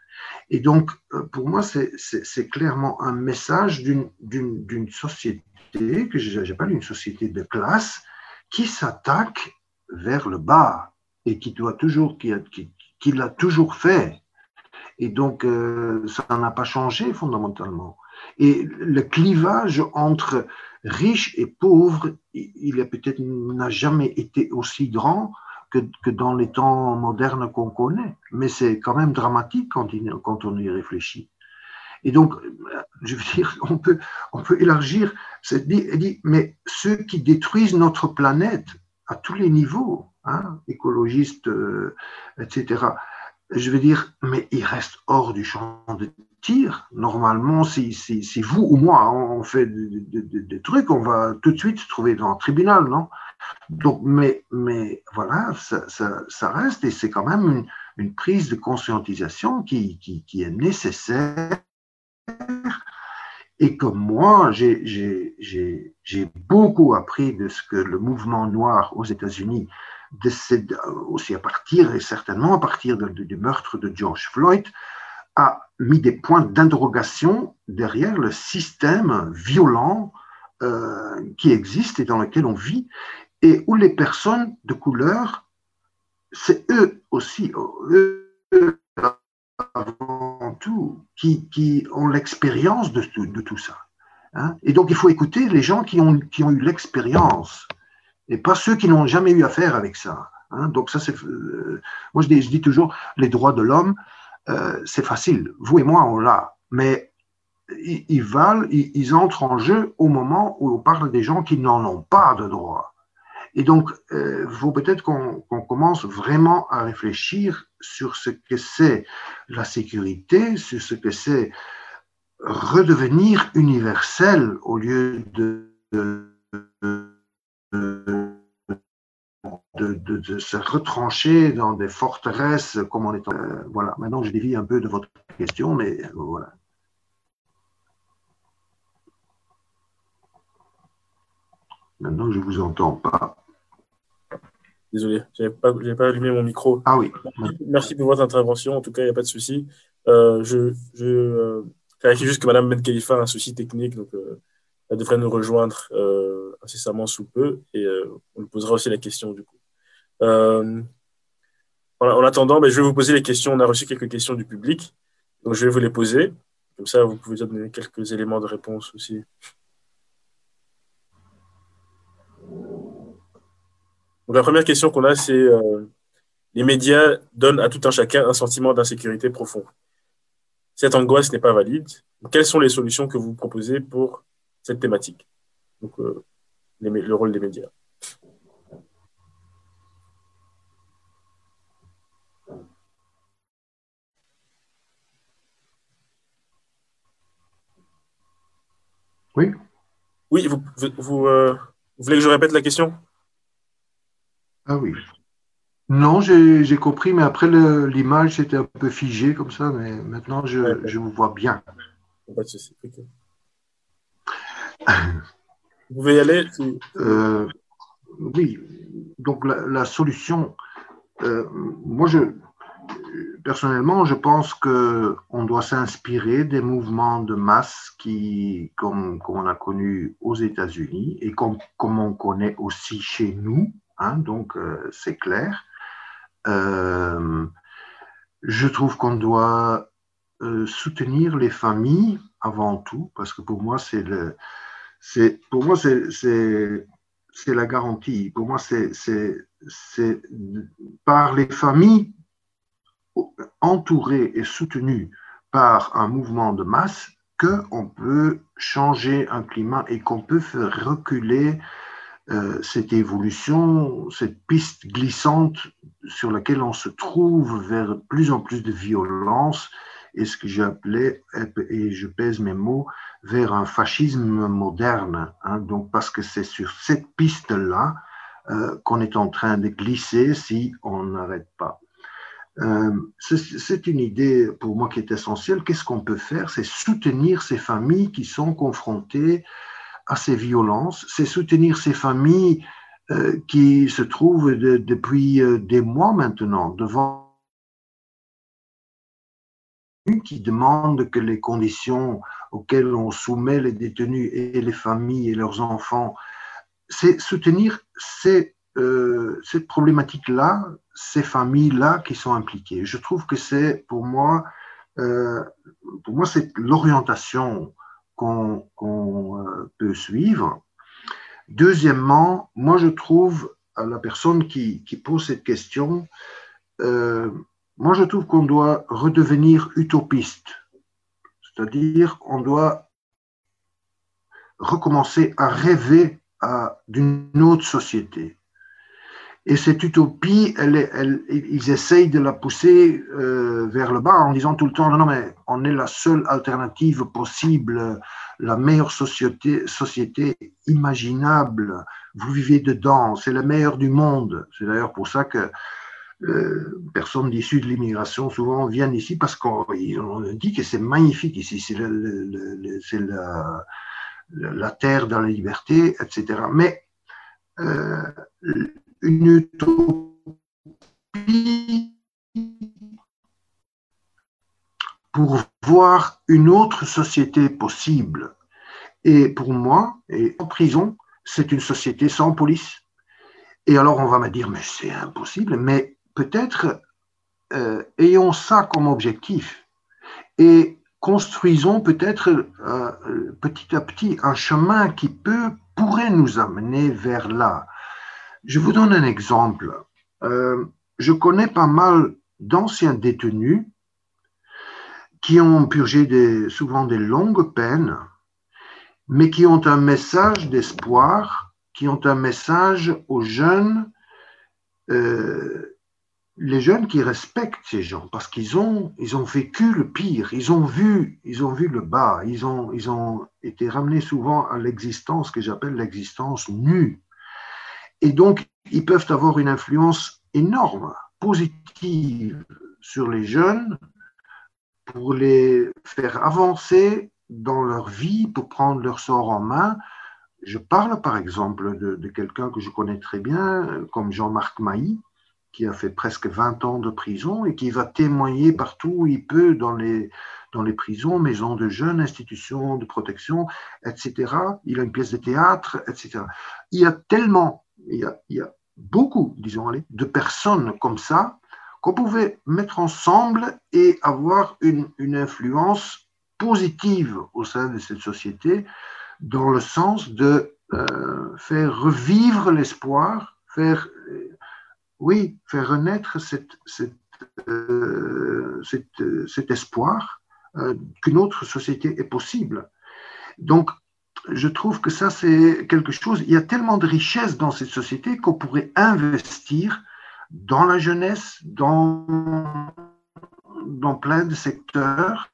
Et donc, euh, pour moi, c'est clairement un message d'une société, que j'appelle une société de classe, qui s'attaque vers le bas, et qui doit toujours, qui, l'a toujours fait. Et donc, euh, ça n'a pas changé fondamentalement. Et le clivage entre riches et pauvres, il est peut-être n'a jamais été aussi grand que, dans les temps modernes qu'on connaît. Mais c'est quand même dramatique quand, on y réfléchit. Et donc, je veux dire, on peut, on peut élargir cette dit, mais ceux qui détruisent notre planète à tous les niveaux, hein, écologistes, euh, etc. Je veux dire, mais il reste hors du champ de Normalement, si vous ou moi hein, on fait des trucs, on va tout de suite se trouver dans un tribunal, non? Donc, mais, mais voilà, ça, reste et c'est quand même une, prise de conscientisation qui, qui, est nécessaire. Et que moi, j'ai beaucoup appris de ce que le mouvement noir aux États-Unis aussi à partir, et certainement à partir du meurtre de George Floyd, a mis des points d'interrogation derrière le système violent euh, qui existe et dans lequel on vit, et où les personnes de couleur, c'est eux aussi, eux avant tout, qui, qui ont l'expérience de, de, tout ça. Hein. Et donc il faut écouter les gens qui ont, qui ont eu l'expérience et pas ceux qui n'ont jamais eu affaire avec ça. Hein. Donc ça, c'est, euh, moi je dis, je dis, toujours, les droits de l'homme, euh, c'est facile. Vous et moi, on l'a, mais ils, valent, ils, entrent en jeu au moment où on parle des gens qui n'en ont pas de droits. Et donc, il euh, faut peut-être qu'on commence vraiment à réfléchir sur ce que c'est la sécurité, sur ce que c'est redevenir universel au lieu de, se retrancher dans des forteresses comme on est. Euh, voilà, maintenant je dévie un peu de votre question, mais euh, voilà. Maintenant, je ne vous entends pas. Désolé, je n'avais pas, pas, allumé mon micro. Ah oui. Merci pour votre intervention. En tout cas, il n'y a pas de souci. Euh, je je clarifie juste que Mme Ben Khalifa a un souci technique, donc elle devrait nous rejoindre incessamment sous peu et on lui posera aussi la question du coup. Euh, en attendant, ben, je vais vous poser les questions. On a reçu quelques questions du public, donc je vais vous les poser. Comme ça, vous pouvez donner quelques éléments de réponse aussi. Donc, la première question qu'on a, c'est euh, les médias donnent à tout un chacun un sentiment d'insécurité profond. Cette angoisse n'est pas valide. Quelles sont les solutions que vous proposez pour cette thématique Donc, euh, le rôle des médias. Oui. Oui, vous, vous, euh, voulez que je répète la question? Ah oui. Non, j'ai compris, mais après l'image c'était un peu figé comme ça, mais maintenant je, je vous vois bien. Pas de souci. vous pouvez y aller euh, Oui, donc la, solution, moi, je, personnellement, je pense qu'on doit s'inspirer des mouvements de masse qui, comme, on a connu aux États-Unis et comme, on connaît aussi chez nous, hein, donc euh, c'est clair. Euh, je trouve qu'on doit euh, soutenir les familles avant tout, parce que pour moi, c'est le, c'est, pour moi, c'est, c'est la garantie. Pour moi, c'est, par les familles entouré et soutenu par un mouvement de masse qu'on peut changer un climat et qu'on peut faire reculer euh, cette évolution, cette piste glissante sur laquelle on se trouve vers plus en plus de violence et ce que j'appelais, et je pèse mes mots, vers un fascisme moderne. Hein, donc parce que c'est sur cette piste-là euh, qu'on est en train de glisser si on n'arrête pas. Euh, c'est une idée pour moi qui est essentielle. Qu'est-ce qu'on peut faire? C'est soutenir ces familles qui sont confrontées à ces violences, c'est soutenir ces familles euh, qui se trouvent depuis des mois maintenant devant qui demandent que les conditions auxquelles on soumet les détenus et les familles et leurs enfants, c'est soutenir ces euh, cette problématique-là, ces familles-là qui sont impliquées. Je trouve que c'est pour moi, euh, moi, c'est l'orientation qu'on euh, peut suivre. Deuxièmement, moi, je trouve à la personne qui pose cette question, moi, je trouve qu'on doit redevenir utopiste, c'est-à-dire on doit recommencer à rêver d'une autre société. Et cette utopie, ils essayent de la pousser euh, vers le bas en disant tout le temps, non, non, mais on est la seule alternative possible, la meilleure société, société imaginable. Vous vivez dedans, c'est le meilleur du monde. C'est d'ailleurs pour ça que euh, personnes issues de l'immigration souvent viennent ici parce qu'on dit que c'est magnifique ici, c'est la, terre dans la liberté, etc. Mais euh, une utopie pour voir une autre société possible. Et pour moi, et en prison, c'est une société sans police. Et alors on va me dire, mais c'est impossible, mais peut-être euh, ayons ça comme objectif et construisons peut-être euh, petit à petit un chemin qui peut, pourrait nous amener vers là. Je vous donne un exemple. Euh, je connais pas mal d'anciens détenus qui ont purgé souvent des longues peines, mais qui ont un message d'espoir, qui ont un message aux jeunes, euh, les jeunes qui respectent ces gens, parce qu'ils ont, ils ont vécu le pire, ils ont vu, ils ont vu le bas, ils ont, ils ont été ramenés souvent à l'existence que j'appelle l'existence nue. Et donc, ils peuvent avoir une influence énorme, positive sur les jeunes pour les faire avancer dans leur vie, pour prendre leur sort en main. Je parle par exemple de, quelqu'un que je connais très bien, comme Jean-Marc Mailly, qui a fait presque 20 ans de prison et qui va témoigner partout où il peut dans les, dans les prisons, maisons de jeunes, institutions de protection, etc. Il a une pièce de théâtre, etc. Il y a tellement il y a, beaucoup, disons, de personnes comme ça qu'on pouvait mettre ensemble et avoir une, influence positive au sein de cette société dans le sens de euh, faire revivre l'espoir, faire, oui, faire renaître euh, cet espoir qu'une autre société est possible. Donc, je trouve que ça, c'est quelque chose. Il y a tellement de richesses dans cette société qu'on pourrait investir dans la jeunesse, dans, plein de secteurs.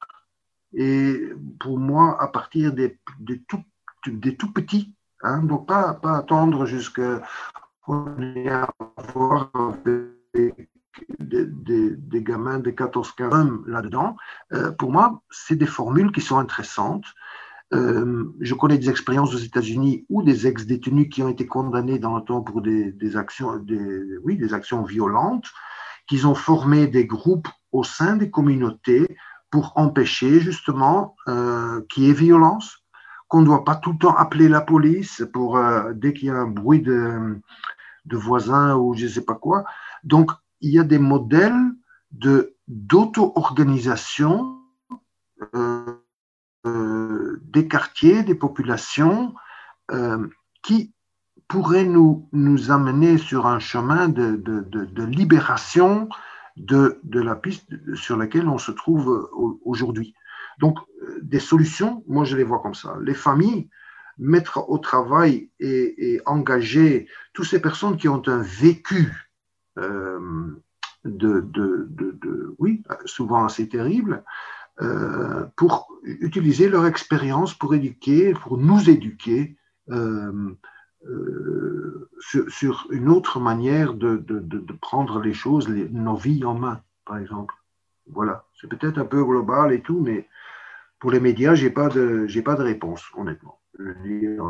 Et pour moi, à partir des, des, tout, des tout petits, hein, donc pas, pas attendre jusqu'à avoir des, des, des, gamins de 14-15 ans là-dedans. Euh, pour moi, c'est des formules qui sont intéressantes. Euh, je connais des expériences aux États-Unis où des ex-détenus qui ont été condamnés dans le temps pour des, actions, oui, des actions violentes qu'ils ont formé des groupes au sein des communautés pour empêcher justement euh, qu'il y ait violence, qu'on ne doit pas tout le temps appeler la police pour euh, dès qu'il y a un bruit de, de voisins ou je ne sais pas quoi. Donc, il y a des modèles d'auto-organisation euh, euh, des quartiers, des populations qui pourraient nous, nous amener sur un chemin de, de, de, libération de, de, la piste sur laquelle on se trouve aujourd'hui. Donc, des solutions, moi je les vois comme ça. Les familles, mettre au travail et, engager toutes ces personnes qui ont un vécu euh, de, de, de, oui, souvent assez terrible, euh, pour utiliser leur expérience pour éduquer, pour nous éduquer euh, sur, une autre manière de, prendre les choses, nos vies en main, par exemple. Voilà, c'est peut-être un peu global et tout, mais pour les médias, j'ai pas de, j'ai pas de réponse, honnêtement. Je veux dire,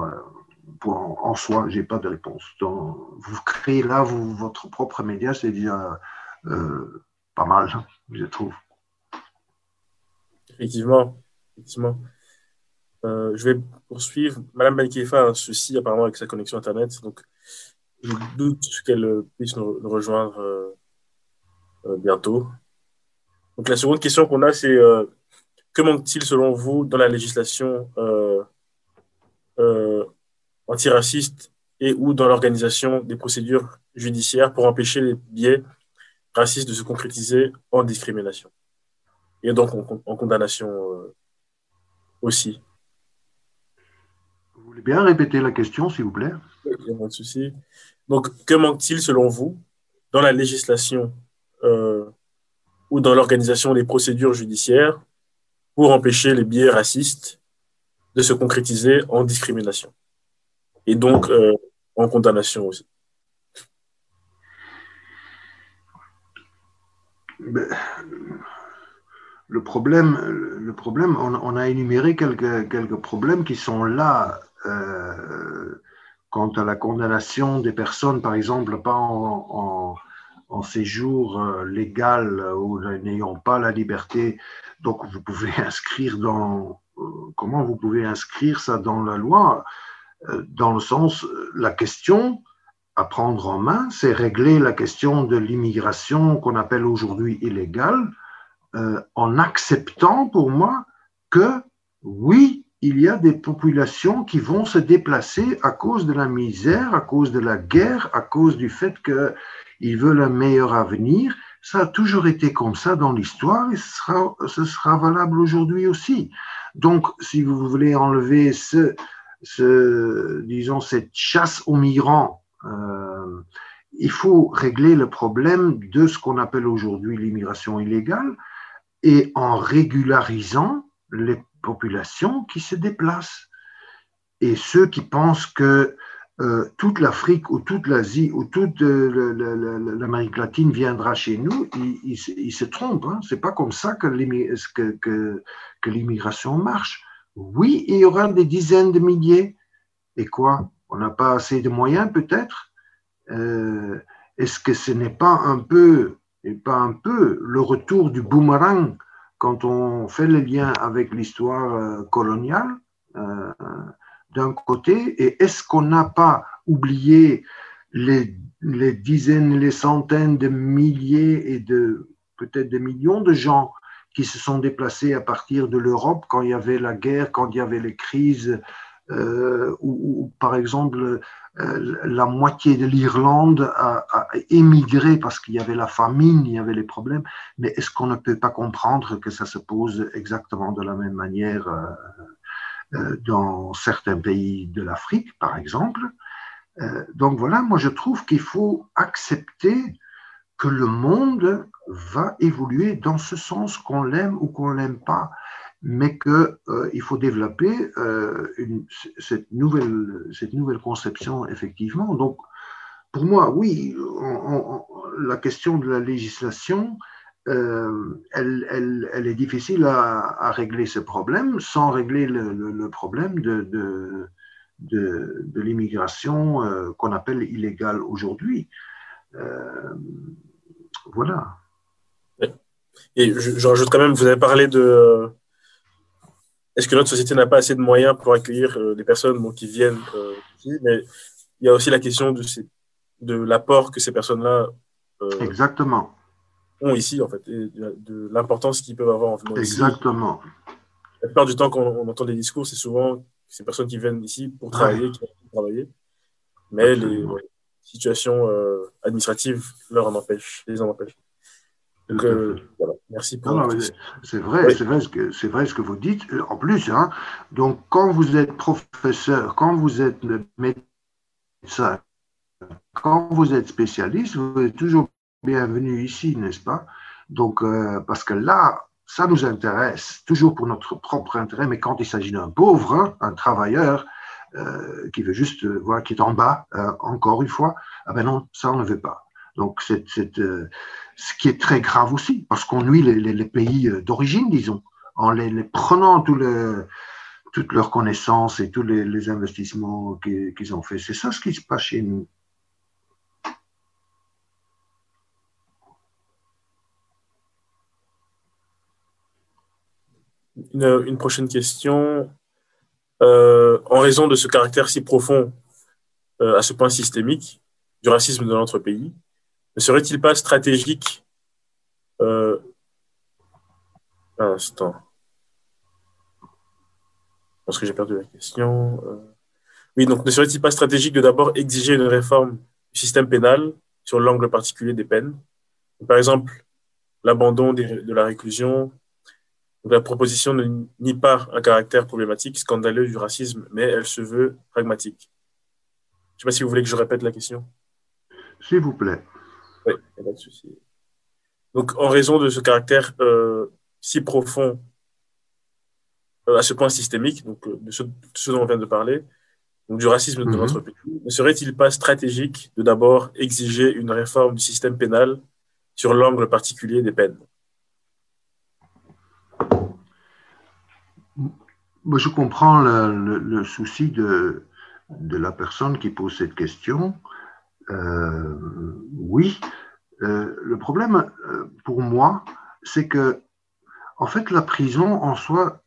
pour, en, soi, j'ai pas de réponse. Vous créez là vous, votre propre média, c'est déjà euh, pas mal, je trouve. Effectivement, effectivement. Euh, je vais poursuivre. Madame Benkefa a un souci apparemment avec sa connexion Internet, donc je doute qu'elle puisse nous, rejoindre euh, bientôt. Donc la seconde question qu'on a, c'est que manque-t-il selon vous dans la législation antiraciste et ou dans l'organisation des procédures judiciaires pour empêcher les biais raciste de se concrétiser en discrimination et donc en, condamnation euh, aussi? Vous voulez bien répéter la question, s'il vous plaît? Il n'y a pas de souci. Donc, que manque-t-il, selon vous, dans la législation euh, ou dans l'organisation des procédures judiciaires pour empêcher les biais racistes de se concrétiser en discrimination. Et donc euh, en condamnation aussi. Le problème, le problème on, a énuméré quelques, quelques problèmes qui sont là euh, quant à la condamnation des personnes, par exemple, pas en, séjour euh, légal ou n'ayant pas la liberté. Donc, vous pouvez inscrire dans. Euh, comment vous pouvez inscrire ça dans la loi? Dans le sens, la question à prendre en main, c'est régler la question de l'immigration qu'on appelle aujourd'hui illégale, euh, en acceptant pour moi que oui, il y a des populations qui vont se déplacer à cause de la misère, à cause de la guerre, à cause du fait qu'ils veulent un meilleur avenir. Ça a toujours été comme ça dans l'histoire et ce sera, valable aujourd'hui aussi. Donc, si vous voulez enlever ce, ce, disons, cette chasse aux migrants euh, il faut régler le problème de ce qu'on appelle aujourd'hui l'immigration illégale et en régularisant les populations qui se déplacent. Et ceux qui pensent que euh, toute l'Afrique ou toute l'Asie ou toute euh, l'Amérique latine viendra chez nous, ils, se trompent. Hein. C'est pas comme ça que l'immigration marche. Oui, il y aura des dizaines de milliers. Et quoi? On n'a pas assez de moyens peut-être? Euh, Est-ce que ce n'est pas un peu, pas un peu, le retour du boomerang quand on fait le lien avec l'histoire coloniale? D'un côté Et est-ce qu'on n'a pas oublié les, dizaines, les centaines de milliers et de peut-être des millions de gens qui se sont déplacés à partir de l'Europe quand il y avait la guerre, quand il y avait les crises euh, où, par exemple euh, la moitié de l'Irlande a, émigré parce qu'il y avait la famine, il y avait les problèmes, mais est-ce qu'on ne peut pas comprendre que ça se pose exactement de la même manière euh, dans certains pays de l'Afrique, par exemple Donc voilà, moi je trouve qu'il faut accepter que le monde va évoluer dans ce sens qu'on l'aime ou qu'on l'aime pas mais qu'il euh, faut développer euh, cette nouvelle conception, effectivement. Donc, pour moi, oui, la question de la législation, euh, elle, elle, elle, est difficile à, à, régler ce problème sans régler le, le, problème de, de, de, de l'immigration qu'on appelle illégale aujourd'hui. Voilà. Et je, rajoute quand même, vous avez parlé de. Est-ce que notre société n'a pas assez de moyens pour accueillir des personnes qui viennent ici? Mais il y a aussi la question de, de l'apport que ces personnes-là Exactement. Ont ici, en fait, et de, l'importance qu'ils peuvent avoir en venant Exactement. La plupart du temps, quand on entend des discours, c'est souvent ces personnes qui viennent ici pour travailler, qui viennent travailler. Mais les situations euh, administratives leur en empêchent, les en empêchent. Donc, euh, voilà. Merci pour C'est vrai, c'est vrai, ce que, c'est vrai ce que vous dites. En plus, hein, donc, quand vous êtes professeur, quand vous êtes médecin, quand vous êtes spécialiste, vous êtes toujours bienvenu ici, n'est-ce pas? Donc, euh, parce que là, ça nous intéresse, toujours pour notre propre intérêt, mais quand il s'agit d'un pauvre, hein, un travailleur euh, qui veut juste euh, voir, qui est en bas, encore une fois, ah ben non, ça on ne veut pas. Donc c'est ce qui est très grave aussi, parce qu'on nuit les, pays d'origine, disons, en les, prenant toutes leurs connaissances et tous les, investissements qu'ils ont fait. C'est ça ce qui se passe chez nous. Une, prochaine question. Euh, en raison de ce caractère si profond, euh, à ce point systémique, du racisme dans notre pays, ne serait-il pas stratégique euh, Un instant. Je que j'ai perdu la question. Oui, donc ne serait-il pas stratégique de d'abord exiger une réforme du système pénal sur l'angle particulier des peines? Par exemple, l'abandon de la réclusion, la proposition ne nie pas un caractère problématique, scandaleux du racisme, mais elle se veut pragmatique. Je ne sais pas si vous voulez que je répète la question. S'il vous plaît. Oui, pas de souci. Donc, en raison de ce caractère euh, si profond, euh, à ce point systémique, donc, euh, de, ce, dont on vient de parler, donc du racisme de mhm. notre pays, ne serait-il pas stratégique de d'abord exiger une réforme du système pénal sur l'angle particulier des peines? Je comprends le, souci de, la personne qui pose cette question. Euh, oui, euh, le problème euh, pour moi, c'est que, en fait, la prison en soi,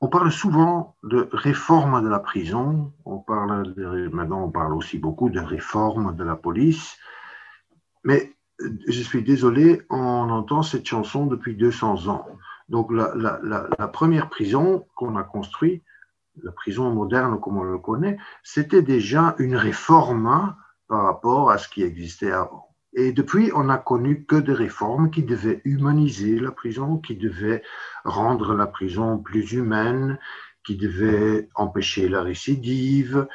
on parle souvent de réforme de la prison, on parle maintenant on parle aussi beaucoup de réforme de la police, mais je suis désolé, on entend cette chanson depuis 200 ans. Donc la, première prison qu'on a construite, la prison moderne comme on le connaît, c'était déjà une réforme hein, par rapport à ce qui existait avant. Et depuis, on n'a connu que des réformes qui devaient humaniser la prison, qui devaient rendre la prison plus humaine, qui devaient empêcher la récidive.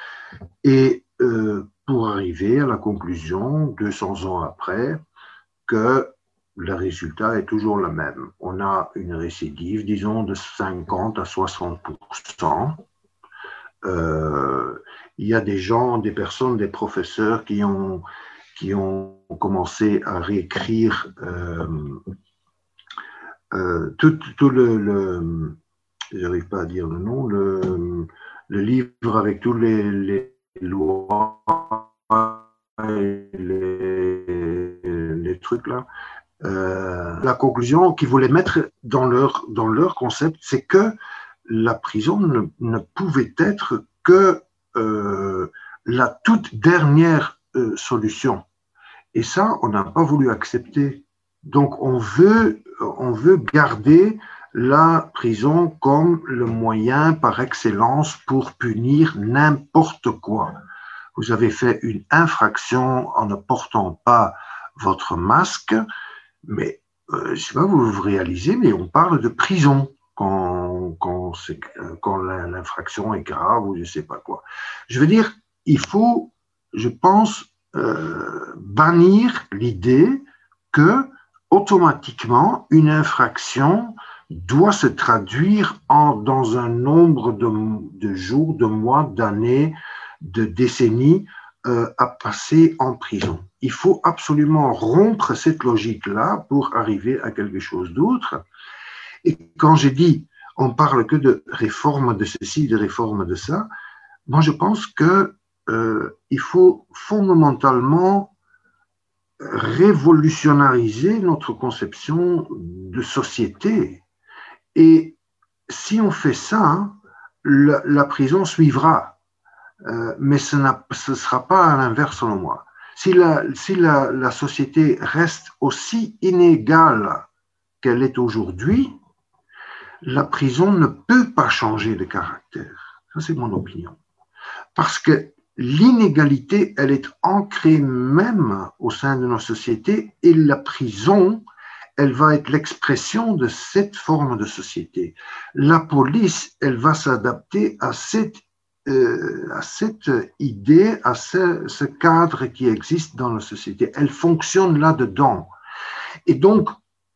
Et euh, pour arriver à la conclusion, 200 ans après, que le résultat est toujours le même. On a une récidive, disons, de 50 à 60% euh, Il y a des gens, des personnes, des professeurs qui ont, commencé à réécrire euh, euh, tout, le, j'arrive pas à dire le nom, le, livre avec tous les, lois et les, les trucs là, euh, la conclusion qu'ils voulaient mettre dans leur, dans leur concept, c'est que la prison ne, pouvait être que euh, la toute dernière euh, solution. Et ça, on n'a pas voulu accepter. Donc, on veut, on veut garder la prison comme le moyen par excellence pour punir n'importe quoi. Vous avez fait une infraction en ne portant pas votre masque, mais euh, je ne sais pas, vous vous réalisez, mais on parle de prison quand, quand, quand l'infraction est grave ou je ne sais pas quoi. Je veux dire, il faut, je pense, euh, bannir l'idée que automatiquement une infraction doit se traduire en, dans un nombre de jours, de mois, d'années, de décennies euh, à passer en prison. Il faut absolument rompre cette logique-là pour arriver à quelque chose d'autre. Et quand j'ai dit, on parle que de réforme de ceci, de réforme de ça, moi je pense que euh, il faut fondamentalement révolutionnariser notre conception de société. Et si on fait ça, la, prison suivra. Euh, mais ce ne sera pas à l'inverse selon moi. Si, la, la, société reste aussi inégale qu'elle est aujourd'hui, la prison ne peut pas changer de caractère. Ça, c'est mon opinion. Parce que l'inégalité, elle est ancrée même au sein de nos sociétés et la prison, elle va être l'expression de cette forme de société. La police, elle va s'adapter à cette, euh, à cette idée, à ce, cadre qui existe dans la société. Elle fonctionne là-dedans. Et donc,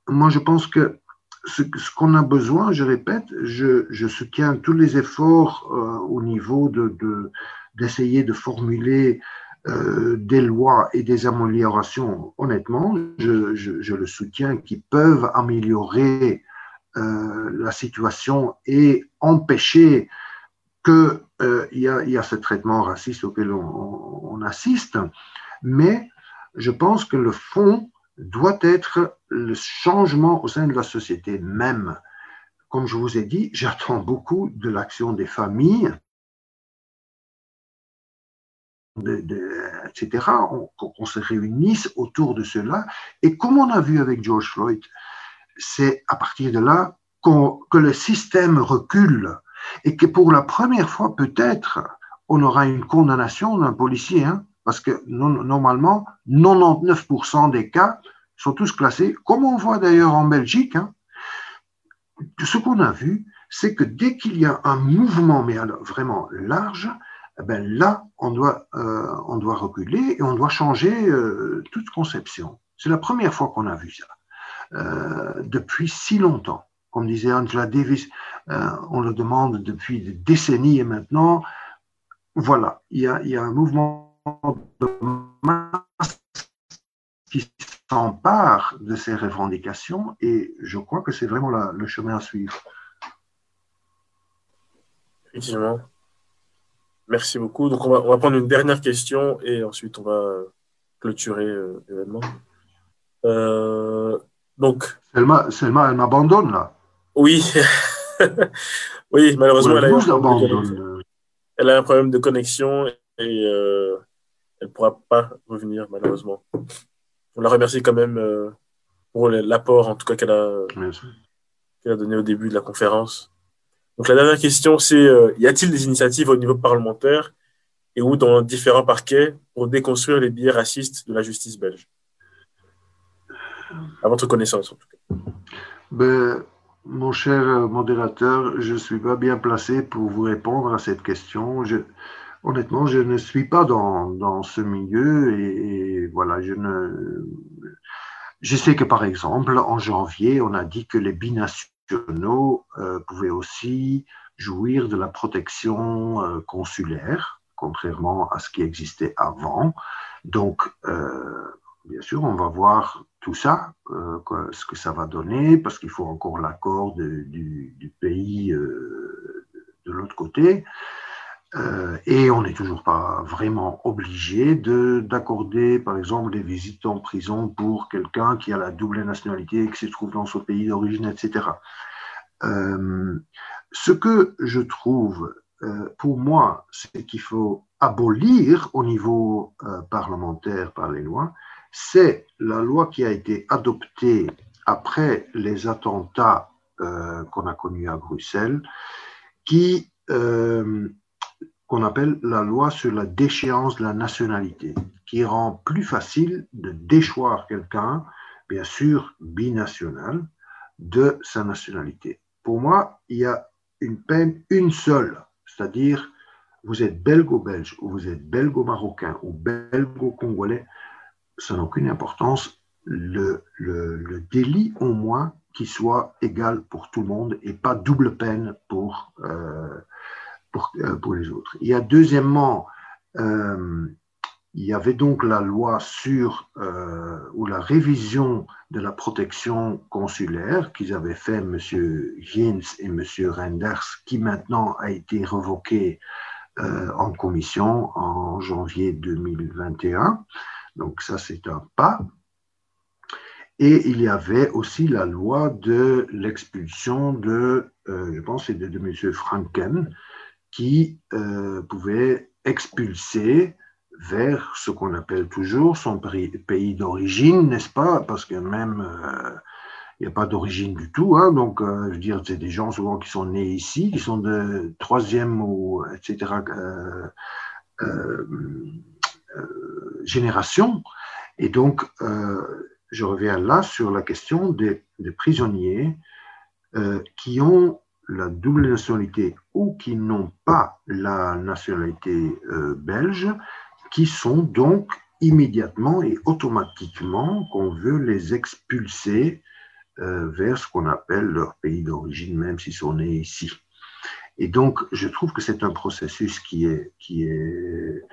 moi, je pense que ce, qu'on a besoin, je répète, je, soutiens tous les efforts euh, au niveau de, de d'essayer de formuler euh, des lois et des améliorations, honnêtement, je, le soutiens, qui peuvent améliorer la situation et empêcher qu'il euh, y, a, ce traitement raciste auquel on, assiste. Mais je pense que le fond doit être le changement au sein de la société même. Comme je vous ai dit, j'attends beaucoup de l'action des familles etc., qu'on se réunisse autour de cela. Et comme on a vu avec George Floyd, c'est à partir de là que le système recule et que pour la première fois, peut-être, on aura une condamnation d'un policier, hein, parce que normalement, 99% des cas sont tous classés, comme on voit d'ailleurs en Belgique. Hein. Ce qu'on a vu, c'est que dès qu'il y a un mouvement, mais vraiment large, eh ben là, on doit, euh, on doit reculer et on doit changer euh, toute conception. C'est la première fois qu'on a vu ça, euh, depuis si longtemps. Comme disait Angela Davis, on le demande depuis des décennies et maintenant, voilà, il y a, il y a un mouvement de masse qui s'empare de ces revendications et je crois que c'est vraiment la, le chemin à suivre. Effectivement. Merci beaucoup. Donc, on va, on va, prendre une dernière question et ensuite on va clôturer euh, l'événement. Euh, donc. Selma, Selma, elle m'abandonne là. Oui. oui, malheureusement, elle a, un elle a, un problème de connexion et euh, elle ne pourra pas revenir, malheureusement. On la remercie quand même euh, pour l'apport, en tout cas, qu'elle a, qu a donné au début de la conférence. Donc la dernière question, c'est euh, y a-t-il des initiatives au niveau parlementaire et ou dans différents parquets pour déconstruire les biais racistes de la justice belge? À votre connaissance, en tout cas. Ben, mon cher modérateur, je ne suis pas bien placé pour vous répondre à cette question. Honnêtement, je ne suis pas dans, dans ce milieu et, voilà, je ne. Je sais que par exemple, en janvier, on a dit que les binations euh, pouvaient aussi jouir de la protection euh, consulaire, contrairement à ce qui existait avant. Donc, euh, bien sûr, on va voir tout ça, ce que ça va donner, parce qu'il faut encore l'accord du, pays de l'autre côté. Euh, et on n'est toujours pas vraiment obligé d'accorder, par exemple, des visites en prison pour quelqu'un qui a la double nationalité et qui se trouve dans son pays d'origine, etc. Euh, ce que je trouve, euh, pour moi, c'est qu'il faut abolir au niveau euh, parlementaire par les lois, c'est la loi qui a été adoptée après les attentats euh, qu'on a connus à Bruxelles, qui qu'on appelle la loi sur la déchéance de la nationalité, qui rend plus facile de déchoir quelqu'un, bien sûr binational, de sa nationalité. Pour moi, il y a une peine, une seule, c'est-à-dire vous êtes belgo-belge ou vous êtes belgo-marocain ou belgo-congolais, ça n'a aucune importance. Le, délit, au moins, qui soit égal pour tout le monde et pas double peine pour, euh, euh, pour les autres. Il y a deuxièmement, euh, il y avait donc la loi sur ou la révision de la protection consulaire qu'ils avaient fait M. Jens et M. Renders, qui maintenant a été revoquée en commission en janvier 2021. Donc ça, c'est un pas. Et il y avait aussi la loi de l'expulsion de, euh, je pense, de, de M. Franken, qui euh, pouvait expulser vers ce qu'on appelle toujours son pays d'origine, n'est-ce pas? Parce que même, euh, il n'y a pas d'origine du tout. Hein, donc, je veux dire, c'est des gens souvent qui sont nés ici, qui sont de troisième ou, etc., génération. Et donc, je reviens là sur la question des, prisonniers euh, qui ont la double nationalité ou qui n'ont pas la nationalité euh, belge, qui sont donc immédiatement et automatiquement qu'on veut les expulser euh, vers ce qu'on appelle leur pays d'origine, même s'ils sont nés ici. Et donc, je trouve que c'est un processus qui est, qui est euh,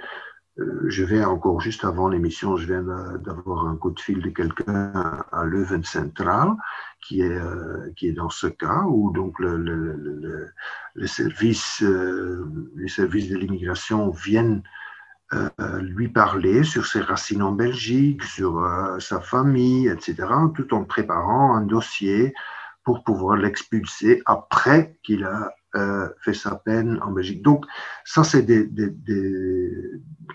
je vais encore juste avant l'émission, je viens d'avoir un coup de fil de quelqu'un à Leuven Central qui est, euh, qui est dans ce cas où donc le, le, le, les, services, euh, les services de l'immigration viennent lui parler sur ses racines en Belgique, sur sa famille, etc., tout en préparant un dossier pour pouvoir l'expulser après qu'il a euh, fait sa peine en Belgique. Donc, ça, c'est des,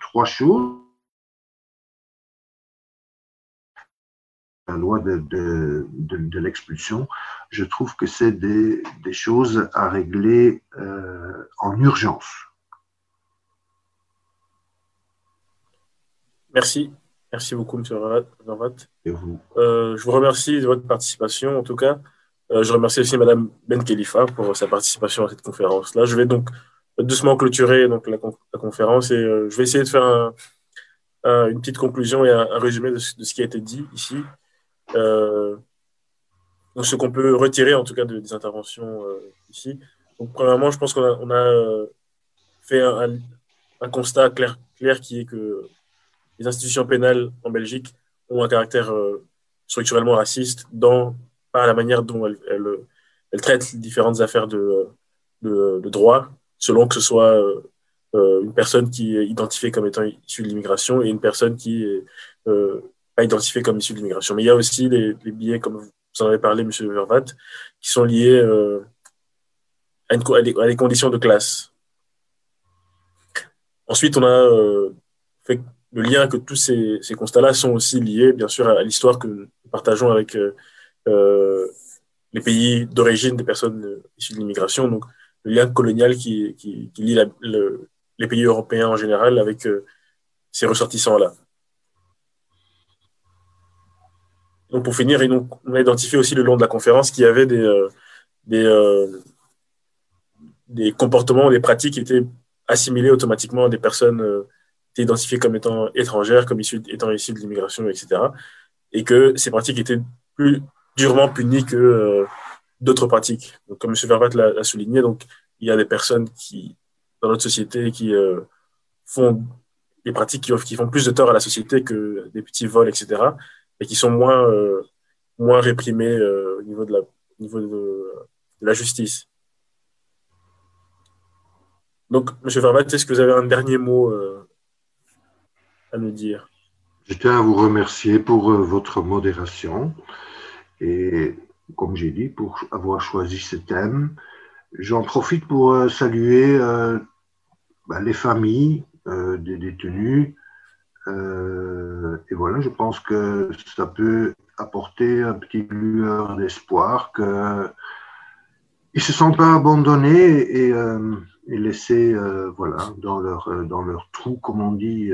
trois choses. La loi de, de, l'expulsion, je trouve que c'est des, choses à régler euh, en urgence. Merci. Merci beaucoup, M. Vous euh, Je vous remercie de votre participation, en tout cas. Euh, je remercie aussi Madame Ben Khalifa pour sa participation à cette conférence-là. Je vais donc doucement clôturer donc, la, conférence et euh, je vais essayer de faire une petite conclusion et un, résumé de ce, qui a été dit ici. Euh, donc ce qu'on peut retirer en tout cas de, des interventions ici. Donc, premièrement, je pense qu'on a, fait un, constat clair, clair qui est que les institutions pénales en Belgique ont un caractère structurellement raciste dans par la manière dont elle, elle, traite différentes affaires de, de, droit, selon que ce soit euh, euh, une personne qui est identifiée comme étant issue de l'immigration et une personne qui est euh, pas identifiée comme issue de l'immigration. Mais il y a aussi les, billets, comme vous en avez parlé, M. Vervat, qui sont liés à, des, conditions de classe. Ensuite, on a fait le lien que tous ces, constats-là sont aussi liés, bien sûr, à l'histoire que nous partageons avec euh, les pays d'origine des personnes euh, issues de l'immigration, donc le lien colonial qui, qui, lie les pays européens en général avec euh, ces ressortissants-là. Donc pour finir, on a identifié aussi le long de la conférence qu'il y avait des, des, comportements, des pratiques qui étaient assimilés automatiquement à des personnes identifiées comme étant étrangères, comme étant issues de l'immigration, etc. Et que ces pratiques étaient plus durement puni que euh, d'autres pratiques. Donc, comme M. Vervat l'a souligné, donc, il y a des personnes qui, dans notre société qui euh, font des pratiques qui, font plus de tort à la société que des petits vols, etc., et qui sont moins, euh, moins réprimés au niveau, de la, de, la justice. Donc, M. Vervat, est-ce que vous avez un dernier mot à nous dire? Je tiens à vous remercier pour votre modération. Et comme j'ai dit, pour avoir choisi ce thème, j'en profite pour euh, saluer euh, bah, les familles euh, des détenus. et voilà, je pense que ça peut apporter un petit lueur d'espoir qu'ils ne se sentent pas abandonnés et, et laissés voilà, dans, leur, dans leur trou, comme on dit,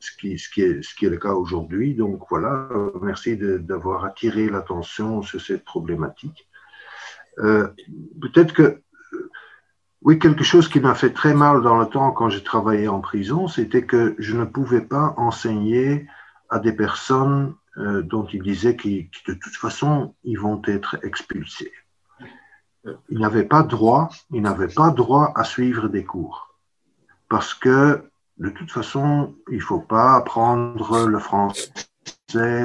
ce qui, est, le cas aujourd'hui. Donc voilà, merci d'avoir attiré l'attention sur cette problématique. Euh, Peut-être que, oui, quelque chose qui m'a fait très mal dans le temps quand j'ai travaillé en prison, c'était que je ne pouvais pas enseigner à des personnes euh, dont ils disaient que de toute façon, ils vont être expulsés. Ils n'avaient pas droit, ils n'avaient pas droit à suivre des cours parce que de toute façon, il ne faut pas apprendre le français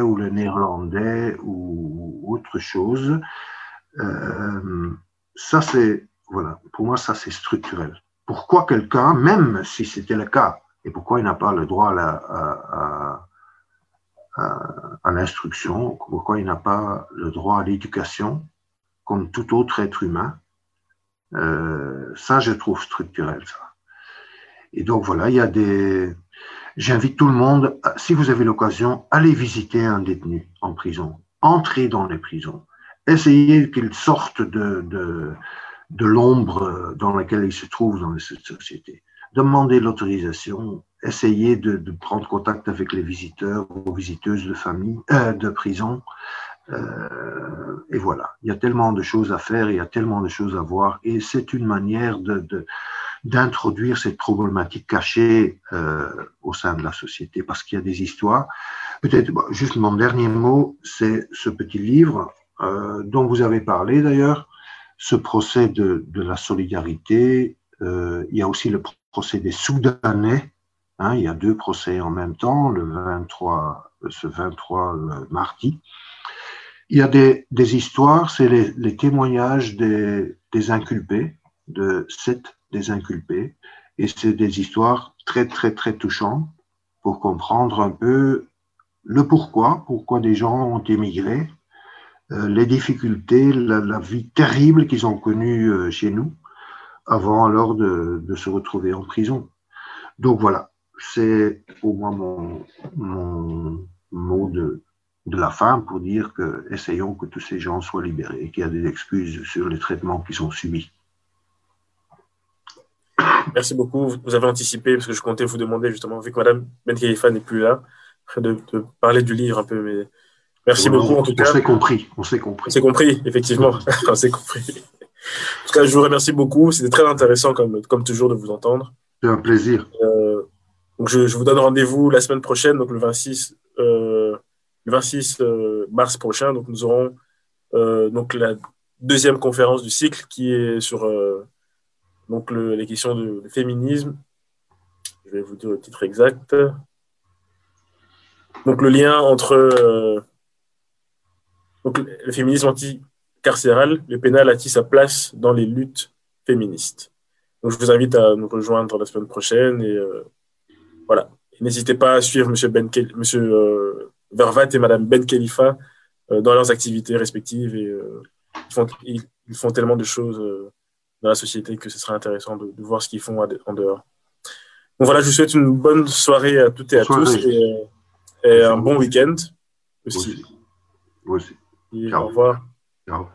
ou le néerlandais ou autre chose. Euh, ça, c'est, voilà, pour moi, ça, c'est structurel. Pourquoi quelqu'un, même si c'était le cas, Et pourquoi il n'a pas le droit à, l'instruction Pourquoi il n'a pas le droit à l'éducation comme tout autre être humain euh, Ça, je trouve structurel, ça. Et donc voilà, il y a des. J'invite tout le monde, si vous avez l'occasion, allez visiter un détenu en prison. Entrez dans les prisons. Essayez qu'il sorte de, de, l'ombre dans laquelle il se trouve dans cette société. Demandez l'autorisation, essayez de, prendre contact avec les visiteurs ou visiteuses de famille, euh, de prison. Euh, et voilà, il y a tellement de choses à faire, il y a tellement de choses à voir, et c'est une manière de d'introduire cette problématique cachée euh, au sein de la société, parce qu'il y a des histoires. Peut-être juste mon dernier mot, c'est ce petit livre euh, dont vous avez parlé d'ailleurs, ce procès de, de la solidarité. Euh, il y a aussi le procès des Soudanais. Hein, il y a deux procès en même temps, le 23, ce 23 mardi. Il y a des, des histoires, c'est les, les, témoignages des, des inculpés, de sept des inculpés. Et c'est des histoires très, très, très touchantes pour comprendre un peu le pourquoi, pourquoi des gens ont émigré, euh, les difficultés, la, vie terrible qu'ils ont connue euh, chez nous avant alors de, se retrouver en prison. Donc voilà, c'est au moins mon, mot de, de la fin pour dire que essayons que tous ces gens soient libérés qu'il y a des excuses sur les traitements qui sont subis. Merci beaucoup. Vous avez anticipé, parce que je comptais vous demander justement, vu que Mme Ben n'est plus là, de, de, parler du livre un peu. Mais merci beaucoup en tout cas. On s'est compris. On s'est compris. On s'est compris, effectivement. on s'est compris. En tout cas, je vous remercie beaucoup. C'était très intéressant, comme, comme toujours, de vous entendre. C'est un plaisir. Euh, donc je, je, vous donne rendez-vous la semaine prochaine, donc le 26, euh, le 26 euh, mars prochain. Donc nous aurons donc la deuxième conférence du cycle qui est sur donc le, les questions de, féminisme. Je vais vous dire le titre exact. Donc le lien entre euh, donc, le féminisme anticarcéral, le pénal a-t-il sa place dans les luttes féministes? Donc je vous invite à nous rejoindre la semaine prochaine et euh, voilà. N'hésitez pas à suivre Monsieur Ben euh, Vervat et Madame Ben Khalifa dans leurs activités respectives et ils, font tellement de choses dans la société que ce serait intéressant de, de voir ce qu'ils font en dehors. Donc voilà, je vous souhaite une bonne soirée à toutes et à tous et, et un bon week-end aussi. Aussi. Et au revoir. Ciao.